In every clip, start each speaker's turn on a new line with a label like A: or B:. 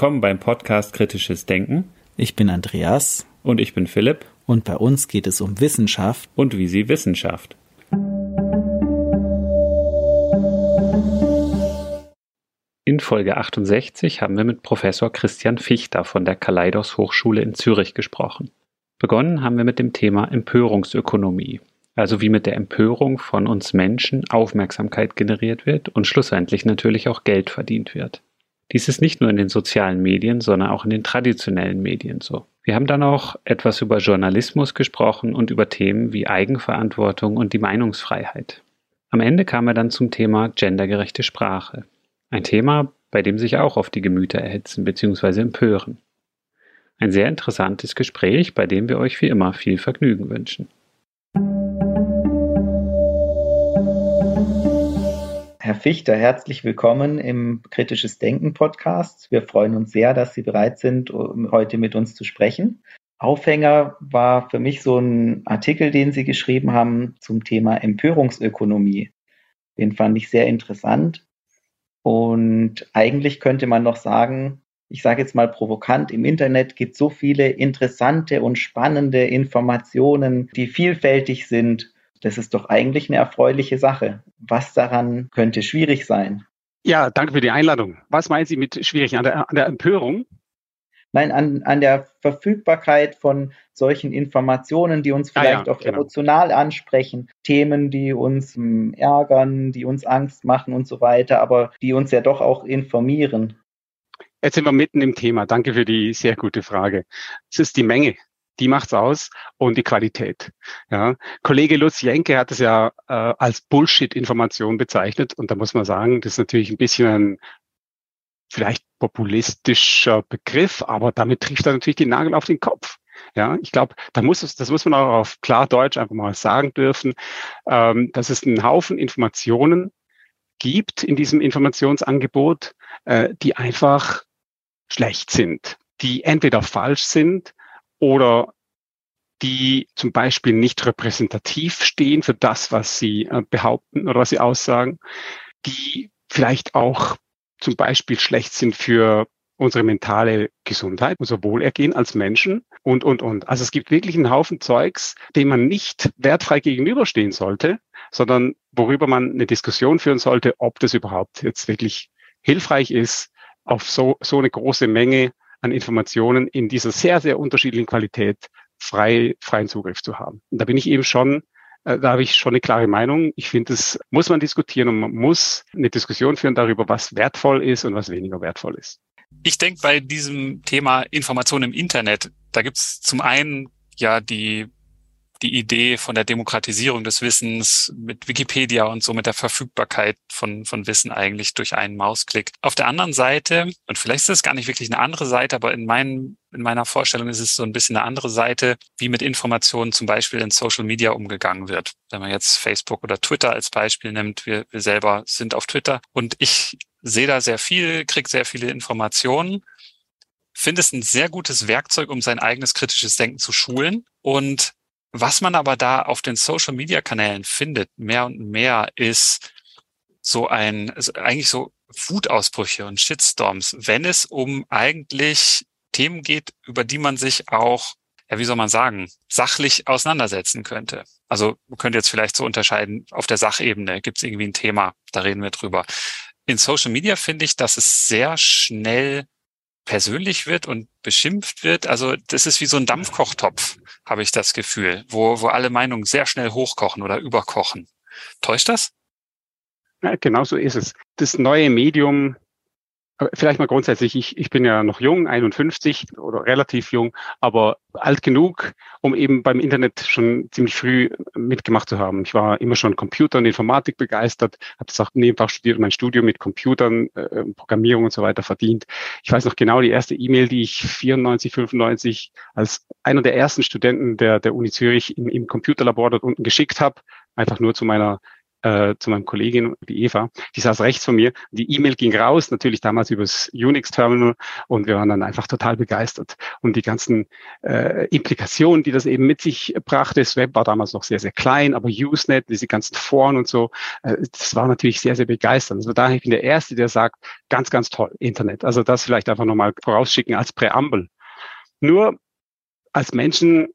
A: Willkommen beim Podcast Kritisches Denken.
B: Ich bin Andreas.
A: Und ich bin Philipp.
B: Und bei uns geht es um Wissenschaft.
A: Und wie sie Wissenschaft. In Folge 68 haben wir mit Professor Christian Fichter von der Kaleidos Hochschule in Zürich gesprochen. Begonnen haben wir mit dem Thema Empörungsökonomie, also wie mit der Empörung von uns Menschen Aufmerksamkeit generiert wird und schlussendlich natürlich auch Geld verdient wird. Dies ist nicht nur in den sozialen Medien, sondern auch in den traditionellen Medien so. Wir haben dann auch etwas über Journalismus gesprochen und über Themen wie Eigenverantwortung und die Meinungsfreiheit. Am Ende kam er dann zum Thema gendergerechte Sprache. Ein Thema, bei dem sich auch oft die Gemüter erhitzen bzw. empören. Ein sehr interessantes Gespräch, bei dem wir euch wie immer viel Vergnügen wünschen.
C: Herr Fichter, herzlich willkommen im Kritisches Denken Podcast. Wir freuen uns sehr, dass Sie bereit sind, heute mit uns zu sprechen. Aufhänger war für mich so ein Artikel, den Sie geschrieben haben zum Thema Empörungsökonomie. Den fand ich sehr interessant. Und eigentlich könnte man noch sagen, ich sage jetzt mal provokant, im Internet gibt es so viele interessante und spannende Informationen, die vielfältig sind das ist doch eigentlich eine erfreuliche Sache. Was daran könnte schwierig sein?
D: Ja, danke für die Einladung. Was meinen Sie mit schwierig? An der, an der Empörung?
C: Nein, an, an der Verfügbarkeit von solchen Informationen, die uns vielleicht ah ja, auch genau. emotional ansprechen, Themen, die uns hm, ärgern, die uns Angst machen und so weiter, aber die uns ja doch auch informieren.
D: Jetzt sind wir mitten im Thema. Danke für die sehr gute Frage. Es ist die Menge die macht's aus und die Qualität. Ja. Kollege Lutz Jenke hat es ja äh, als Bullshit-Information bezeichnet und da muss man sagen, das ist natürlich ein bisschen ein vielleicht populistischer Begriff, aber damit trifft er natürlich den Nagel auf den Kopf. Ja, ich glaube, da muss es, das muss man auch auf klar Deutsch einfach mal sagen dürfen, ähm, dass es einen Haufen Informationen gibt in diesem Informationsangebot, äh, die einfach schlecht sind, die entweder falsch sind oder die zum Beispiel nicht repräsentativ stehen für das, was sie äh, behaupten oder was sie aussagen, die vielleicht auch zum Beispiel schlecht sind für unsere mentale Gesundheit, unser Wohlergehen als Menschen und, und, und. Also es gibt wirklich einen Haufen Zeugs, dem man nicht wertfrei gegenüberstehen sollte, sondern worüber man eine Diskussion führen sollte, ob das überhaupt jetzt wirklich hilfreich ist, auf so, so eine große Menge an Informationen in dieser sehr, sehr unterschiedlichen Qualität frei, freien Zugriff zu haben. Und da bin ich eben schon, äh, da habe ich schon eine klare Meinung. Ich finde, das muss man diskutieren und man muss eine Diskussion führen darüber, was wertvoll ist und was weniger wertvoll ist.
E: Ich denke bei diesem Thema Information im Internet, da gibt es zum einen ja die die Idee von der Demokratisierung des Wissens mit Wikipedia und so mit der Verfügbarkeit von, von Wissen eigentlich durch einen Mausklick. Auf der anderen Seite, und vielleicht ist es gar nicht wirklich eine andere Seite, aber in, meinen, in meiner Vorstellung ist es so ein bisschen eine andere Seite, wie mit Informationen zum Beispiel in Social Media umgegangen wird. Wenn man jetzt Facebook oder Twitter als Beispiel nimmt, wir, wir selber sind auf Twitter und ich sehe da sehr viel, kriege sehr viele Informationen finde es ein sehr gutes Werkzeug, um sein eigenes kritisches Denken zu schulen. Und was man aber da auf den Social Media Kanälen findet, mehr und mehr ist so ein, also eigentlich so Wutausbrüche und Shitstorms, wenn es um eigentlich Themen geht, über die man sich auch, ja, wie soll man sagen, sachlich auseinandersetzen könnte. Also man könnte jetzt vielleicht so unterscheiden, auf der Sachebene gibt es irgendwie ein Thema, da reden wir drüber. In Social Media finde ich, dass es sehr schnell persönlich wird und beschimpft wird. Also das ist wie so ein Dampfkochtopf, habe ich das Gefühl, wo, wo alle Meinungen sehr schnell hochkochen oder überkochen. Täuscht das?
D: Ja, genau so ist es. Das neue Medium Vielleicht mal grundsätzlich, ich, ich bin ja noch jung, 51 oder relativ jung, aber alt genug, um eben beim Internet schon ziemlich früh mitgemacht zu haben. Ich war immer schon Computer und Informatik begeistert, habe das auch nebenfach studiert mein Studium mit Computern, äh, Programmierung und so weiter verdient. Ich weiß noch genau die erste E-Mail, die ich 94, 95 als einer der ersten Studenten der, der Uni Zürich im, im Computerlabor dort unten geschickt habe, einfach nur zu meiner äh, zu meinem Kollegin, die Eva, die saß rechts von mir. Die E-Mail ging raus, natürlich damals übers Unix-Terminal und wir waren dann einfach total begeistert. Und die ganzen äh, Implikationen, die das eben mit sich brachte, das Web war damals noch sehr, sehr klein, aber Usenet, diese ganzen Foren und so, äh, das war natürlich sehr, sehr begeisternd. Also daher ich der Erste, der sagt, ganz, ganz toll, Internet. Also das vielleicht einfach nochmal vorausschicken als Präambel. Nur als Menschen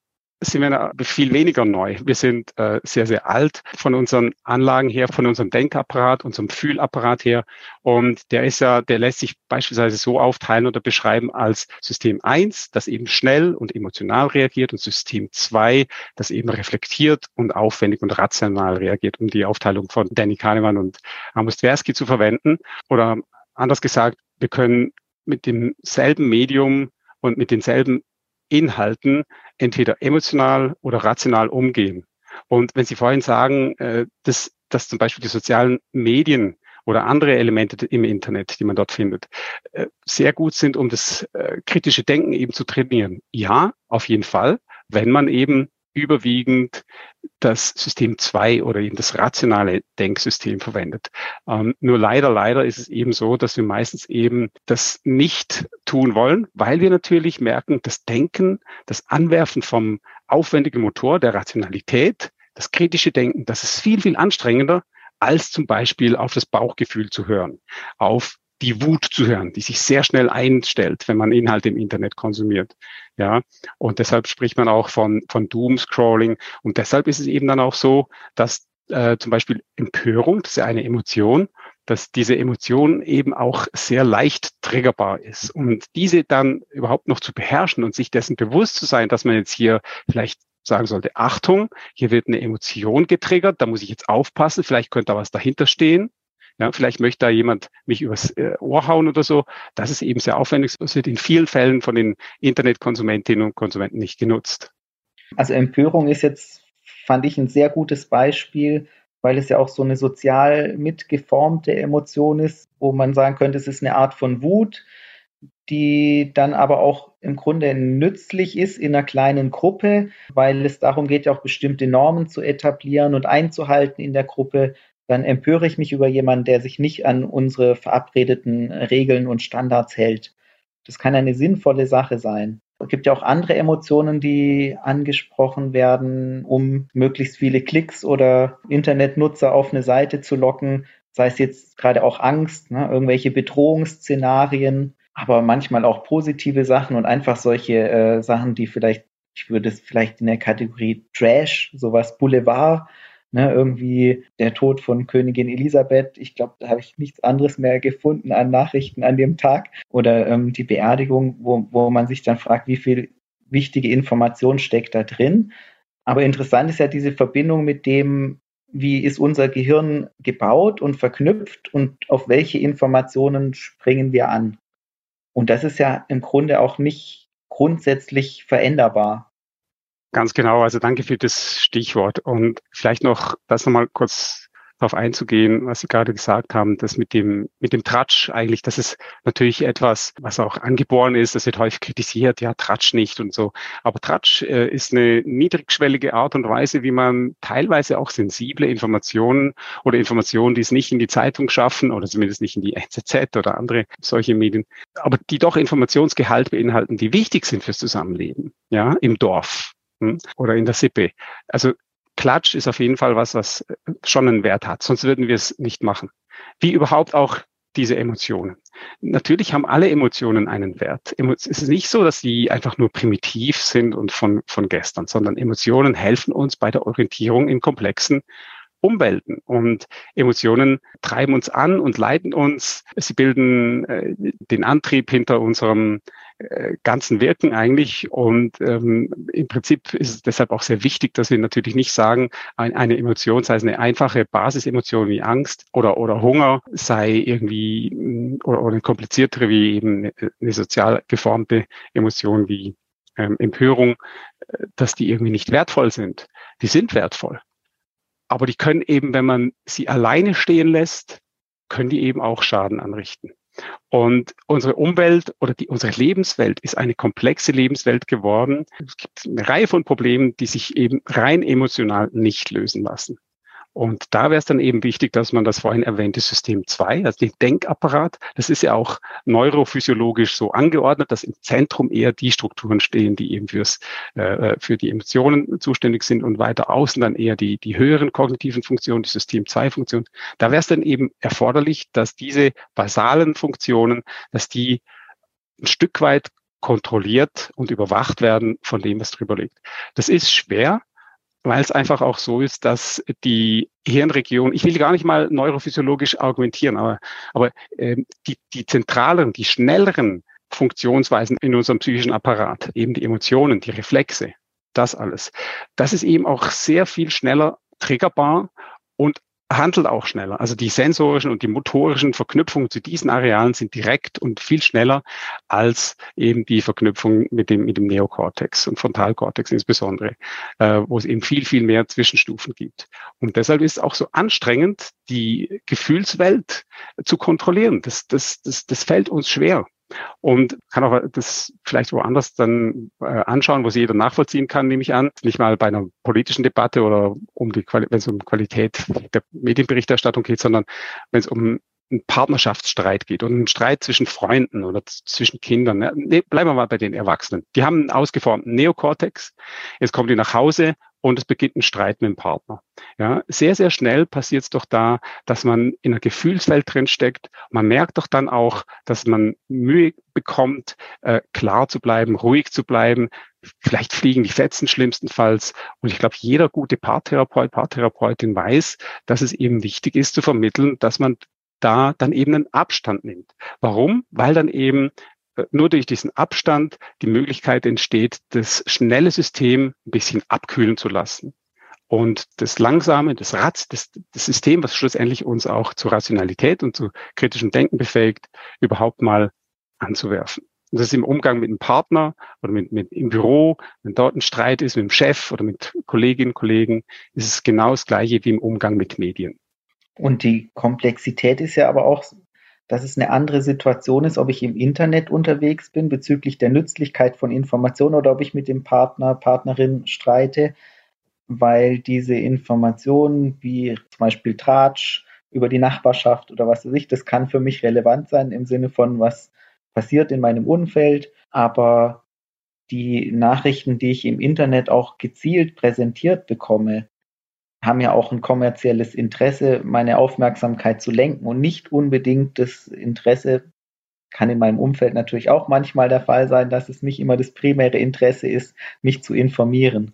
D: sind wir viel weniger neu. Wir sind äh, sehr, sehr alt von unseren Anlagen her, von unserem Denkapparat, unserem Fühlapparat her. Und der ist ja, der lässt sich beispielsweise so aufteilen oder beschreiben als System 1, das eben schnell und emotional reagiert und System 2, das eben reflektiert und aufwendig und rational reagiert, um die Aufteilung von Danny Kahnemann und Amos Tversky zu verwenden. Oder anders gesagt, wir können mit demselben Medium und mit denselben Inhalten entweder emotional oder rational umgehen. Und wenn Sie vorhin sagen, äh, dass, dass zum Beispiel die sozialen Medien oder andere Elemente im Internet, die man dort findet, äh, sehr gut sind, um das äh, kritische Denken eben zu trainieren. Ja, auf jeden Fall, wenn man eben überwiegend das System 2 oder eben das rationale Denksystem verwendet. Ähm, nur leider, leider ist es eben so, dass wir meistens eben das nicht tun wollen, weil wir natürlich merken, das Denken, das Anwerfen vom aufwendigen Motor der Rationalität, das kritische Denken, das ist viel, viel anstrengender, als zum Beispiel auf das Bauchgefühl zu hören, auf die Wut zu hören, die sich sehr schnell einstellt, wenn man Inhalte im Internet konsumiert. Ja, und deshalb spricht man auch von, von Doom-Scrolling. Und deshalb ist es eben dann auch so, dass äh, zum Beispiel Empörung, das ist ja eine Emotion, dass diese Emotion eben auch sehr leicht triggerbar ist. Und diese dann überhaupt noch zu beherrschen und sich dessen bewusst zu sein, dass man jetzt hier vielleicht sagen sollte, Achtung, hier wird eine Emotion getriggert, da muss ich jetzt aufpassen, vielleicht könnte da was dahinter stehen. Ja, vielleicht möchte da jemand mich übers äh, Ohr hauen oder so. Das ist eben sehr aufwendig. Das wird in vielen Fällen von den Internetkonsumentinnen und Konsumenten nicht genutzt.
C: Also Empörung ist jetzt, fand ich, ein sehr gutes Beispiel, weil es ja auch so eine sozial mitgeformte Emotion ist, wo man sagen könnte, es ist eine Art von Wut, die dann aber auch im Grunde nützlich ist in einer kleinen Gruppe, weil es darum geht, ja auch bestimmte Normen zu etablieren und einzuhalten in der Gruppe dann empöre ich mich über jemanden, der sich nicht an unsere verabredeten Regeln und Standards hält. Das kann eine sinnvolle Sache sein. Es gibt ja auch andere Emotionen, die angesprochen werden, um möglichst viele Klicks oder Internetnutzer auf eine Seite zu locken. Sei es jetzt gerade auch Angst, ne, irgendwelche Bedrohungsszenarien, aber manchmal auch positive Sachen und einfach solche äh, Sachen, die vielleicht, ich würde es vielleicht in der Kategorie Trash, sowas Boulevard Ne, irgendwie der Tod von Königin Elisabeth. Ich glaube, da habe ich nichts anderes mehr gefunden an Nachrichten an dem Tag. Oder ähm, die Beerdigung, wo, wo man sich dann fragt, wie viel wichtige Information steckt da drin. Aber interessant ist ja diese Verbindung mit dem, wie ist unser Gehirn gebaut und verknüpft und auf welche Informationen springen wir an. Und das ist ja im Grunde auch nicht grundsätzlich veränderbar.
D: Ganz genau, also danke für das Stichwort. Und vielleicht noch das nochmal kurz darauf einzugehen, was Sie gerade gesagt haben, das mit dem, mit dem Tratsch eigentlich, das ist natürlich etwas, was auch angeboren ist, das wird häufig kritisiert, ja, Tratsch nicht und so. Aber Tratsch äh, ist eine niedrigschwellige Art und Weise, wie man teilweise auch sensible Informationen oder Informationen, die es nicht in die Zeitung schaffen oder zumindest nicht in die NZZ oder andere solche Medien, aber die doch Informationsgehalt beinhalten, die wichtig sind fürs Zusammenleben, ja, im Dorf? Oder in der Sippe. Also Klatsch ist auf jeden Fall was, was äh, schon einen Wert hat. Sonst würden wir es nicht machen. Wie überhaupt auch diese Emotionen. Natürlich haben alle Emotionen einen Wert. Es ist nicht so, dass sie einfach nur primitiv sind und von, von gestern, sondern Emotionen helfen uns bei der Orientierung in komplexen Umwelten. Und Emotionen treiben uns an und leiten uns. Sie bilden äh, den Antrieb hinter unserem ganzen Wirken eigentlich. Und ähm, im Prinzip ist es deshalb auch sehr wichtig, dass wir natürlich nicht sagen, ein, eine Emotion, sei es eine einfache Basisemotion wie Angst oder, oder Hunger, sei irgendwie mm, oder, oder eine kompliziertere wie eben eine, eine sozial geformte Emotion wie ähm, Empörung, äh, dass die irgendwie nicht wertvoll sind. Die sind wertvoll. Aber die können eben, wenn man sie alleine stehen lässt, können die eben auch Schaden anrichten. Und unsere Umwelt oder die, unsere Lebenswelt ist eine komplexe Lebenswelt geworden. Es gibt eine Reihe von Problemen, die sich eben rein emotional nicht lösen lassen. Und da wäre es dann eben wichtig, dass man das vorhin erwähnte System 2, also den Denkapparat, das ist ja auch neurophysiologisch so angeordnet, dass im Zentrum eher die Strukturen stehen, die eben fürs, äh, für die Emotionen zuständig sind und weiter außen dann eher die, die höheren kognitiven Funktionen, die System 2 Funktionen. Da wäre es dann eben erforderlich, dass diese basalen Funktionen, dass die ein Stück weit kontrolliert und überwacht werden von dem, was drüber liegt. Das ist schwer, weil es einfach auch so ist, dass die Hirnregion, ich will gar nicht mal neurophysiologisch argumentieren, aber, aber äh, die, die zentraleren, die schnelleren Funktionsweisen in unserem psychischen Apparat, eben die Emotionen, die Reflexe, das alles, das ist eben auch sehr viel schneller triggerbar und handelt auch schneller. Also die sensorischen und die motorischen Verknüpfungen zu diesen Arealen sind direkt und viel schneller als eben die Verknüpfung mit dem, mit dem Neokortex und Frontalkortex insbesondere, äh, wo es eben viel, viel mehr Zwischenstufen gibt. Und deshalb ist es auch so anstrengend, die Gefühlswelt zu kontrollieren. Das, das, das, das fällt uns schwer. Und kann auch das vielleicht woanders dann äh, anschauen, wo es jeder nachvollziehen kann, nehme ich an. Nicht mal bei einer politischen Debatte oder um die, wenn es um Qualität der Medienberichterstattung geht, sondern wenn es um einen Partnerschaftsstreit geht und einen Streit zwischen Freunden oder zwischen Kindern. Ne, bleiben wir mal bei den Erwachsenen. Die haben einen ausgeformten Neokortex. Jetzt kommen die nach Hause und es beginnt ein Streit mit dem Partner. Ja, sehr, sehr schnell passiert es doch da, dass man in einer Gefühlswelt drin steckt. Man merkt doch dann auch, dass man Mühe bekommt, äh, klar zu bleiben, ruhig zu bleiben. Vielleicht fliegen die Fetzen schlimmstenfalls. Und ich glaube, jeder gute Paartherapeut, Paartherapeutin weiß, dass es eben wichtig ist zu vermitteln, dass man da dann eben einen Abstand nimmt. Warum? Weil dann eben nur durch diesen Abstand die Möglichkeit entsteht, das schnelle System ein bisschen abkühlen zu lassen. Und das Langsame, das Rad, das, das System, was schlussendlich uns auch zur Rationalität und zu kritischem Denken befähigt, überhaupt mal anzuwerfen. Und das ist im Umgang mit einem Partner oder mit, mit im Büro, wenn dort ein Streit ist mit dem Chef oder mit Kolleginnen und Kollegen, ist es genau das Gleiche wie im Umgang mit Medien.
C: Und die Komplexität ist ja aber auch dass es eine andere Situation ist, ob ich im Internet unterwegs bin bezüglich der Nützlichkeit von Informationen oder ob ich mit dem Partner, Partnerin streite, weil diese Informationen wie zum Beispiel Tratsch über die Nachbarschaft oder was weiß ich, das kann für mich relevant sein im Sinne von, was passiert in meinem Umfeld, aber die Nachrichten, die ich im Internet auch gezielt präsentiert bekomme, haben ja auch ein kommerzielles Interesse, meine Aufmerksamkeit zu lenken. Und nicht unbedingt das Interesse, kann in meinem Umfeld natürlich auch manchmal der Fall sein, dass es nicht immer das primäre Interesse ist, mich zu informieren,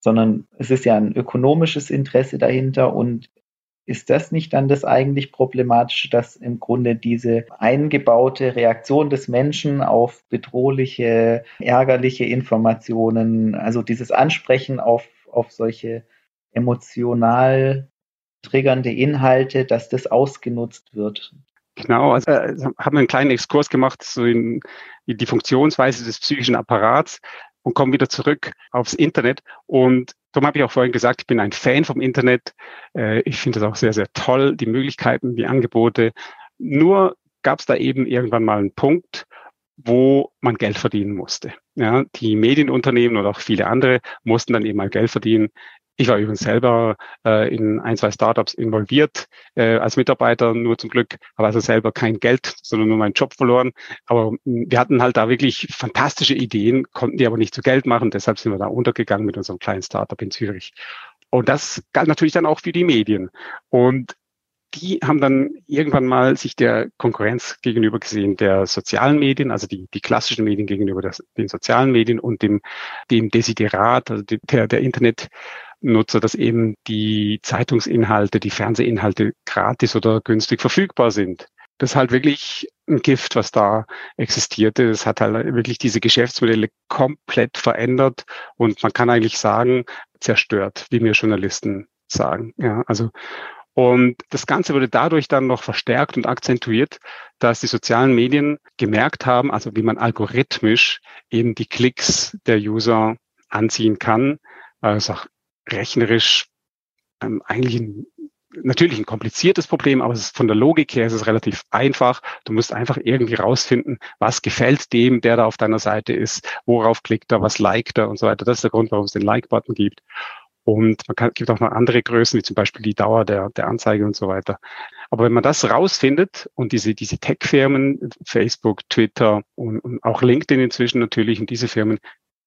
C: sondern es ist ja ein ökonomisches Interesse dahinter. Und ist das nicht dann das eigentlich Problematische, dass im Grunde diese eingebaute Reaktion des Menschen auf bedrohliche, ärgerliche Informationen, also dieses Ansprechen auf, auf solche emotional triggernde Inhalte, dass das ausgenutzt wird.
D: Genau, also äh, haben wir einen kleinen Exkurs gemacht so in, in die Funktionsweise des psychischen Apparats und kommen wieder zurück aufs Internet. Und darum habe ich auch vorhin gesagt, ich bin ein Fan vom Internet. Äh, ich finde es auch sehr, sehr toll, die Möglichkeiten, die Angebote. Nur gab es da eben irgendwann mal einen Punkt, wo man Geld verdienen musste. Ja, die Medienunternehmen oder auch viele andere mussten dann eben mal Geld verdienen. Ich war übrigens selber äh, in ein, zwei Startups involviert äh, als Mitarbeiter, nur zum Glück, habe also selber kein Geld, sondern nur meinen Job verloren. Aber hm, wir hatten halt da wirklich fantastische Ideen, konnten die aber nicht zu Geld machen. Deshalb sind wir da untergegangen mit unserem kleinen Startup in Zürich. Und das galt natürlich dann auch für die Medien. Und die haben dann irgendwann mal sich der Konkurrenz gegenüber gesehen, der sozialen Medien, also die, die klassischen Medien gegenüber der, den sozialen Medien und dem, dem Desiderat, also der, der Internet Nutzer, dass eben die Zeitungsinhalte, die Fernsehinhalte gratis oder günstig verfügbar sind. Das ist halt wirklich ein Gift, was da existierte. Das hat halt wirklich diese Geschäftsmodelle komplett verändert und man kann eigentlich sagen, zerstört, wie mir Journalisten sagen. Ja, also und das Ganze wurde dadurch dann noch verstärkt und akzentuiert, dass die sozialen Medien gemerkt haben, also wie man algorithmisch eben die Klicks der User anziehen kann. Also rechnerisch ähm, eigentlich ein, natürlich ein kompliziertes Problem, aber es ist von der Logik her ist es relativ einfach. Du musst einfach irgendwie rausfinden, was gefällt dem, der da auf deiner Seite ist, worauf klickt er, was liked er und so weiter. Das ist der Grund, warum es den Like-Button gibt. Und man kann, gibt auch noch andere Größen, wie zum Beispiel die Dauer der, der Anzeige und so weiter. Aber wenn man das rausfindet und diese, diese Tech-Firmen, Facebook, Twitter und, und auch LinkedIn inzwischen natürlich und diese Firmen,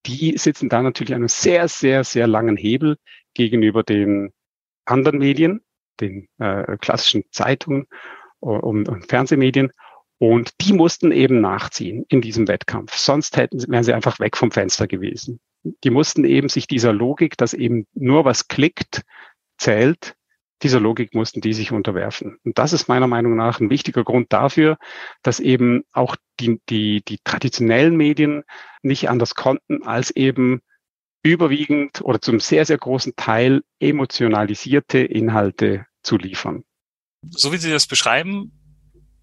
D: die sitzen da natürlich an einem sehr, sehr, sehr langen Hebel gegenüber den anderen Medien, den äh, klassischen Zeitungen und, und Fernsehmedien. Und die mussten eben nachziehen in diesem Wettkampf. Sonst hätten, wären sie einfach weg vom Fenster gewesen. Die mussten eben sich dieser Logik, dass eben nur was klickt, zählt, dieser Logik mussten die sich unterwerfen. Und das ist meiner Meinung nach ein wichtiger Grund dafür, dass eben auch die, die, die traditionellen Medien nicht anders konnten, als eben überwiegend oder zum sehr, sehr großen Teil emotionalisierte Inhalte zu liefern.
E: So wie Sie das beschreiben,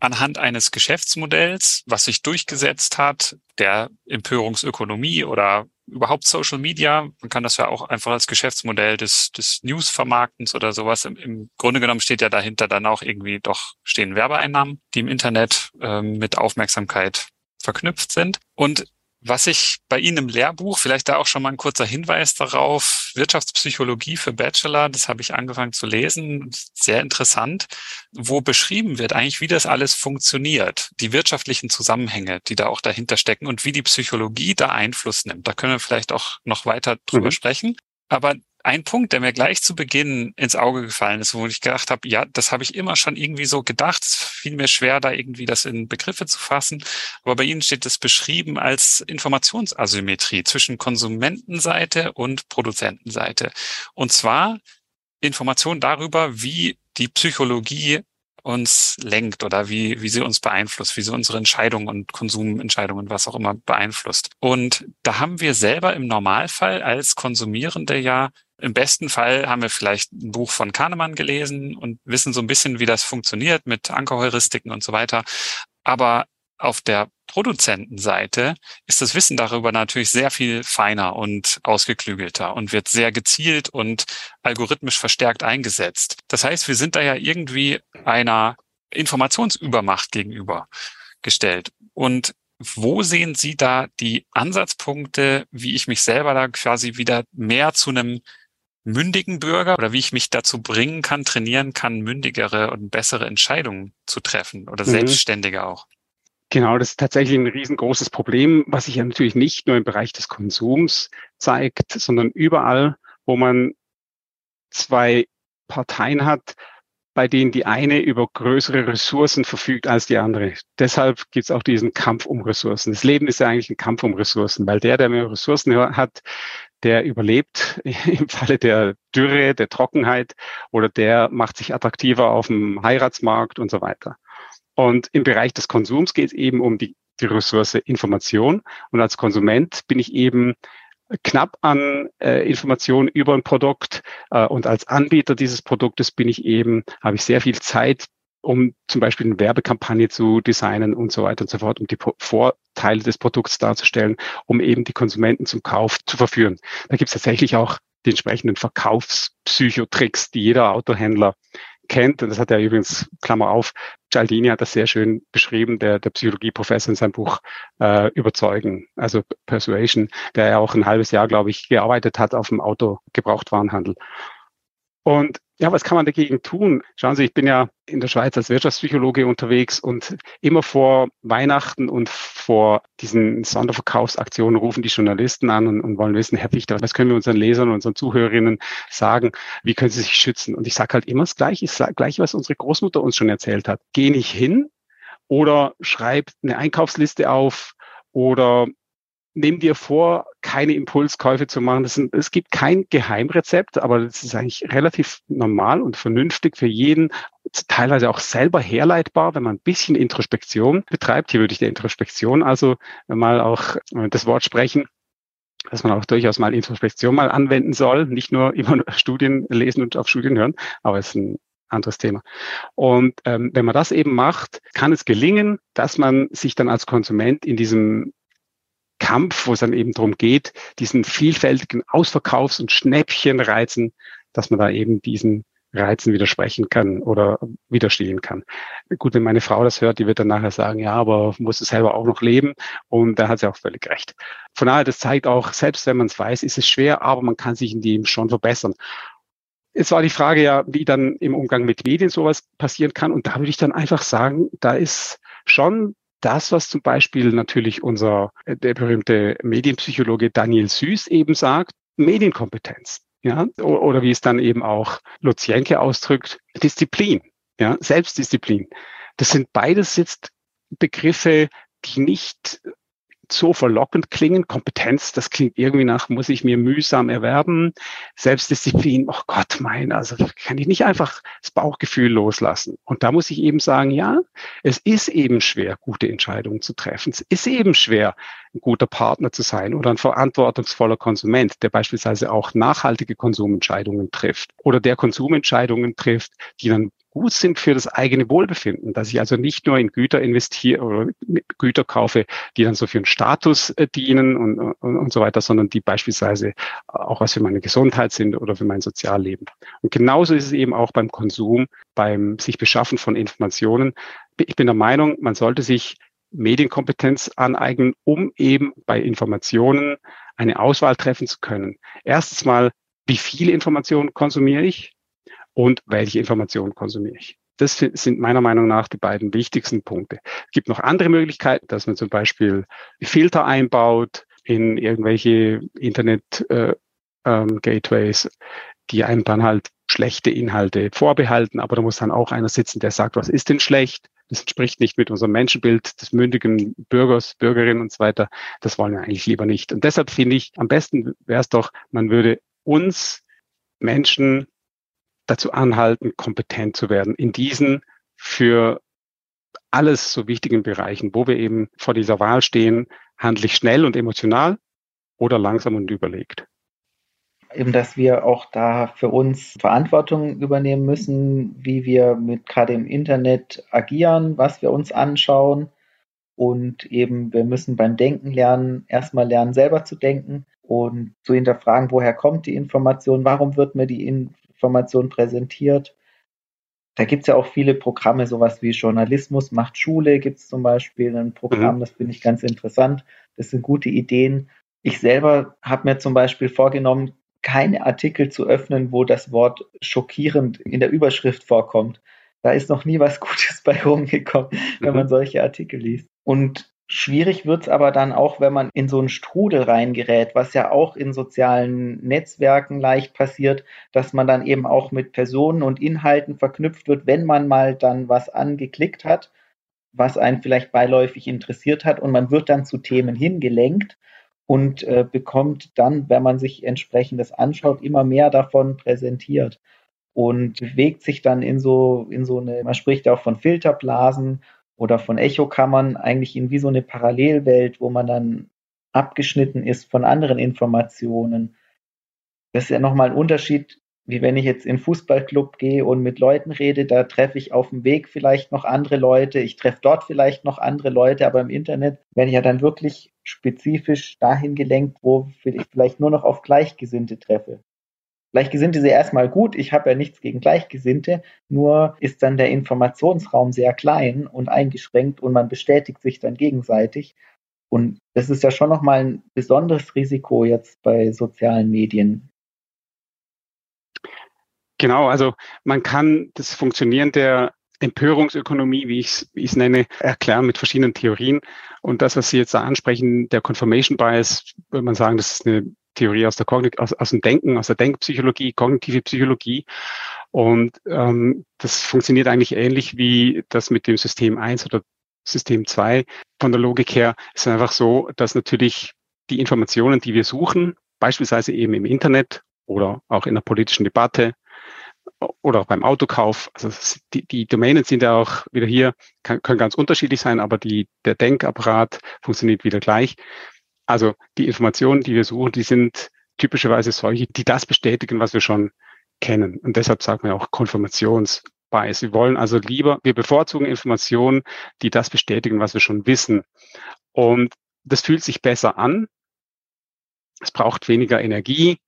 E: anhand eines Geschäftsmodells, was sich durchgesetzt hat, der Empörungsökonomie oder überhaupt Social Media. Man kann das ja auch einfach als Geschäftsmodell des, des News-Vermarktens oder sowas. Im, Im Grunde genommen steht ja dahinter dann auch irgendwie doch stehen Werbeeinnahmen, die im Internet ähm, mit Aufmerksamkeit verknüpft sind. Und was ich bei Ihnen im Lehrbuch, vielleicht da auch schon mal ein kurzer Hinweis darauf, Wirtschaftspsychologie für Bachelor, das habe ich angefangen zu lesen, sehr interessant, wo beschrieben wird eigentlich, wie das alles funktioniert, die wirtschaftlichen Zusammenhänge, die da auch dahinter stecken und wie die Psychologie da Einfluss nimmt. Da können wir vielleicht auch noch weiter drüber mhm. sprechen. Aber ein Punkt, der mir gleich zu Beginn ins Auge gefallen ist, wo ich gedacht habe, ja, das habe ich immer schon irgendwie so gedacht. Es fiel mir schwer, da irgendwie das in Begriffe zu fassen. Aber bei Ihnen steht es beschrieben als Informationsasymmetrie zwischen Konsumentenseite und Produzentenseite. Und zwar Information darüber, wie die Psychologie uns lenkt oder wie, wie sie uns beeinflusst, wie sie unsere Entscheidungen und Konsumentscheidungen, was auch immer beeinflusst. Und da haben wir selber im Normalfall als Konsumierende ja im besten Fall haben wir vielleicht ein Buch von Kahnemann gelesen und wissen so ein bisschen, wie das funktioniert mit Ankerheuristiken und so weiter. Aber auf der Produzentenseite ist das Wissen darüber natürlich sehr viel feiner und ausgeklügelter und wird sehr gezielt und algorithmisch verstärkt eingesetzt. Das heißt, wir sind da ja irgendwie einer Informationsübermacht gegenüber gestellt. Und wo sehen Sie da die Ansatzpunkte, wie ich mich selber da quasi wieder mehr zu einem mündigen Bürger oder wie ich mich dazu bringen kann, trainieren kann, mündigere und bessere Entscheidungen zu treffen oder mhm. selbstständiger auch?
D: Genau, das ist tatsächlich ein riesengroßes Problem, was sich ja natürlich nicht nur im Bereich des Konsums zeigt, sondern überall, wo man zwei Parteien hat, bei denen die eine über größere Ressourcen verfügt als die andere. Deshalb gibt es auch diesen Kampf um Ressourcen. Das Leben ist ja eigentlich ein Kampf um Ressourcen, weil der, der mehr Ressourcen hat, der überlebt im Falle der Dürre, der Trockenheit oder der macht sich attraktiver auf dem Heiratsmarkt und so weiter. Und im Bereich des Konsums geht es eben um die, die Ressource Information. Und als Konsument bin ich eben knapp an äh, Informationen über ein Produkt äh, und als Anbieter dieses Produktes bin ich eben, habe ich sehr viel Zeit, um zum Beispiel eine Werbekampagne zu designen und so weiter und so fort, um die Vorteile des Produkts darzustellen, um eben die Konsumenten zum Kauf zu verführen. Da gibt es tatsächlich auch die entsprechenden Verkaufspsychotricks, die jeder Autohändler kennt, und das hat er übrigens, Klammer auf, Cialdini hat das sehr schön beschrieben, der, der Psychologieprofessor in seinem Buch äh, Überzeugen, also Persuasion, der ja auch ein halbes Jahr, glaube ich, gearbeitet hat auf dem Autogebrauchtwarenhandel. Und ja, was kann man dagegen tun? Schauen Sie, ich bin ja in der Schweiz als Wirtschaftspsychologe unterwegs und immer vor Weihnachten und vor diesen Sonderverkaufsaktionen rufen die Journalisten an und, und wollen wissen, Herr Fichter, was können wir unseren Lesern und unseren Zuhörerinnen sagen? Wie können sie sich schützen? Und ich sage halt immer das Gleiche, das Gleiche, was unsere Großmutter uns schon erzählt hat. Geh nicht hin oder schreib eine Einkaufsliste auf oder nimm dir vor, keine Impulskäufe zu machen. Das sind, es gibt kein Geheimrezept, aber das ist eigentlich relativ normal und vernünftig für jeden, teilweise auch selber herleitbar, wenn man ein bisschen Introspektion betreibt. Hier würde ich der Introspektion also mal auch äh, das Wort sprechen dass man auch durchaus mal Introspektion mal anwenden soll, nicht nur immer Studien lesen und auf Studien hören, aber es ist ein anderes Thema. Und ähm, wenn man das eben macht, kann es gelingen, dass man sich dann als Konsument in diesem Kampf, wo es dann eben darum geht, diesen vielfältigen Ausverkaufs- und Schnäppchenreizen, dass man da eben diesen Reizen widersprechen kann oder widerstehen kann. Gut, wenn meine Frau das hört, die wird dann nachher sagen, ja, aber muss es selber auch noch leben und da hat sie auch völlig recht. Von daher, das zeigt auch, selbst wenn man es weiß, ist es schwer, aber man kann sich in dem schon verbessern. Es war die Frage ja, wie dann im Umgang mit Medien sowas passieren kann. Und da würde ich dann einfach sagen, da ist schon das, was zum Beispiel natürlich unser, der berühmte Medienpsychologe Daniel Süß eben sagt, Medienkompetenz. Ja, oder wie es dann eben auch Lutz Jenke ausdrückt, Disziplin, ja, Selbstdisziplin. Das sind beides jetzt Begriffe, die nicht so verlockend klingen. Kompetenz, das klingt irgendwie nach, muss ich mir mühsam erwerben. Selbstdisziplin, oh Gott, mein, also kann ich nicht einfach das Bauchgefühl loslassen. Und da muss ich eben sagen, ja, es ist eben schwer, gute Entscheidungen zu treffen. Es ist eben schwer, ein guter Partner zu sein oder ein verantwortungsvoller Konsument, der beispielsweise auch nachhaltige Konsumentscheidungen trifft oder der Konsumentscheidungen trifft, die dann gut sind für das eigene Wohlbefinden, dass ich also nicht nur in Güter investiere oder Güter kaufe, die dann so für einen Status äh, dienen und, und, und so weiter, sondern die beispielsweise auch was für meine Gesundheit sind oder für mein Sozialleben. Und genauso ist es eben auch beim Konsum, beim sich beschaffen von Informationen. Ich bin der Meinung, man sollte sich Medienkompetenz aneignen, um eben bei Informationen eine Auswahl treffen zu können. Erstens mal, wie viele Informationen konsumiere ich? Und welche Informationen konsumiere ich. Das sind meiner Meinung nach die beiden wichtigsten Punkte. Es gibt noch andere Möglichkeiten, dass man zum Beispiel Filter einbaut in irgendwelche Internet-Gateways, äh, ähm, die einem dann halt schlechte Inhalte vorbehalten. Aber da muss dann auch einer sitzen, der sagt, was ist denn schlecht? Das entspricht nicht mit unserem Menschenbild des mündigen Bürgers, Bürgerinnen und so weiter. Das wollen wir eigentlich lieber nicht. Und deshalb finde ich, am besten wäre es doch, man würde uns Menschen dazu anhalten, kompetent zu werden in diesen für alles so wichtigen Bereichen, wo wir eben vor dieser Wahl stehen, handle ich schnell und emotional oder langsam und überlegt.
C: Eben, dass wir auch da für uns Verantwortung übernehmen müssen, wie wir mit gerade im Internet agieren, was wir uns anschauen. Und eben, wir müssen beim Denken lernen, erstmal lernen, selber zu denken und zu hinterfragen, woher kommt die Information, warum wird mir die Information präsentiert. Da gibt es ja auch viele Programme, sowas wie Journalismus macht Schule, gibt es zum Beispiel ein Programm, mhm. das finde ich ganz interessant. Das sind gute Ideen. Ich selber habe mir zum Beispiel vorgenommen, keine Artikel zu öffnen, wo das Wort schockierend in der Überschrift vorkommt. Da ist noch nie was Gutes bei rumgekommen, wenn man mhm. solche Artikel liest. Und Schwierig wird's aber dann auch, wenn man in so einen Strudel reingerät, was ja auch in sozialen Netzwerken leicht passiert, dass man dann eben auch mit Personen und Inhalten verknüpft wird, wenn man mal dann was angeklickt hat, was einen vielleicht beiläufig interessiert hat und man wird dann zu Themen hingelenkt und äh, bekommt dann, wenn man sich entsprechendes anschaut, immer mehr davon präsentiert und bewegt sich dann in so, in so eine, man spricht ja auch von Filterblasen oder von Echokammern eigentlich in wie so eine Parallelwelt, wo man dann abgeschnitten ist von anderen Informationen. Das ist ja nochmal ein Unterschied, wie wenn ich jetzt in einen Fußballclub gehe und mit Leuten rede, da treffe ich auf dem Weg vielleicht noch andere Leute, ich treffe dort vielleicht noch andere Leute, aber im Internet werde ich ja dann wirklich spezifisch dahin gelenkt, wo ich vielleicht nur noch auf Gleichgesinnte treffe. Gleichgesinnte sind erstmal gut, ich habe ja nichts gegen Gleichgesinnte, nur ist dann der Informationsraum sehr klein und eingeschränkt und man bestätigt sich dann gegenseitig. Und das ist ja schon nochmal ein besonderes Risiko jetzt bei sozialen Medien.
D: Genau, also man kann das Funktionieren der Empörungsökonomie, wie ich es nenne, erklären mit verschiedenen Theorien. Und das, was Sie jetzt da ansprechen, der Confirmation Bias, würde man sagen, das ist eine Theorie aus, der Kognit aus, aus dem Denken, aus der Denkpsychologie, kognitive Psychologie. Und ähm, das funktioniert eigentlich ähnlich wie das mit dem System 1 oder System 2. Von der Logik her ist es einfach so, dass natürlich die Informationen, die wir suchen, beispielsweise eben im Internet oder auch in der politischen Debatte oder auch beim Autokauf, also die, die Domänen sind ja auch wieder hier, kann, können ganz unterschiedlich sein, aber die, der Denkapparat funktioniert wieder gleich. Also die Informationen, die wir suchen, die sind typischerweise solche, die das bestätigen, was wir schon kennen. Und deshalb sagt man auch Konfirmationsbias. Wir wollen also lieber, wir bevorzugen Informationen, die das bestätigen, was wir schon wissen. Und das fühlt sich besser an. Es braucht weniger Energie.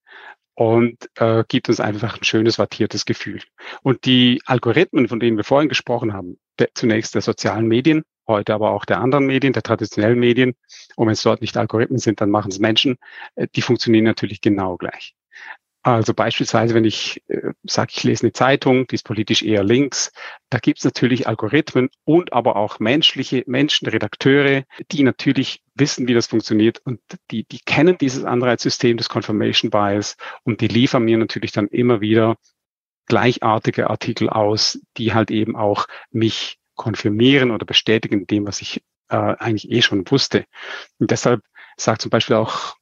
D: und äh, gibt uns einfach ein schönes, wattiertes Gefühl. Und die Algorithmen, von denen wir vorhin gesprochen haben, der, zunächst der sozialen Medien, heute aber auch der anderen Medien, der traditionellen Medien, und wenn es dort nicht Algorithmen sind, dann machen es Menschen, äh, die funktionieren natürlich genau gleich. Also beispielsweise, wenn ich äh, sage, ich lese eine Zeitung, die ist politisch eher links, da gibt es natürlich Algorithmen und aber auch menschliche Menschen, Redakteure, die natürlich wissen, wie das funktioniert. Und die, die kennen dieses Anreizsystem des Confirmation Bias und die liefern mir natürlich dann immer wieder gleichartige Artikel aus, die halt eben auch mich konfirmieren oder bestätigen dem, was ich äh, eigentlich eh schon wusste. Und deshalb sagt zum Beispiel auch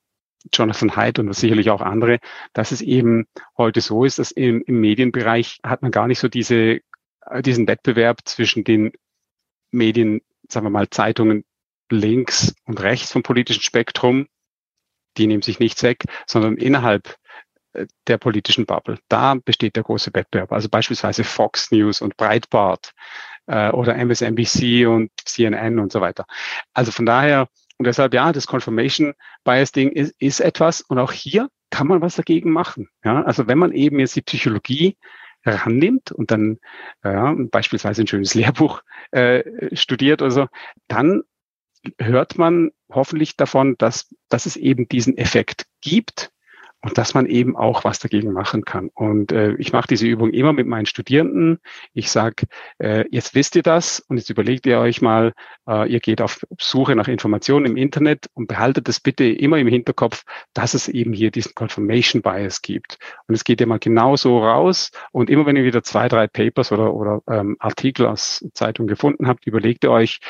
D: Jonathan Haidt und sicherlich auch andere, dass es eben heute so ist, dass im, im Medienbereich hat man gar nicht so diese, äh, diesen Wettbewerb zwischen den Medien, sagen wir mal, Zeitungen links und rechts vom politischen Spektrum, die nehmen sich nichts weg, sondern innerhalb äh, der politischen Bubble. Da besteht der große Wettbewerb. Also beispielsweise Fox News und Breitbart äh, oder MSNBC und CNN und so weiter. Also von daher und deshalb, ja, das Confirmation Bias Ding ist, ist etwas und auch hier kann man was dagegen machen. Ja, also wenn man eben jetzt die Psychologie herannimmt und dann ja, beispielsweise ein schönes Lehrbuch äh, studiert oder so, dann hört man hoffentlich davon, dass, dass es eben diesen Effekt gibt, und dass man eben auch was dagegen machen kann. Und äh, ich mache diese Übung immer mit meinen Studierenden. Ich sage, äh, jetzt wisst ihr das und jetzt überlegt ihr euch mal, äh, ihr geht auf Suche nach Informationen im Internet und behaltet das bitte immer im Hinterkopf, dass es eben hier diesen Confirmation Bias gibt. Und es geht ja mal genauso raus und immer wenn ihr wieder zwei, drei Papers oder, oder ähm, Artikel aus Zeitungen gefunden habt, überlegt ihr euch,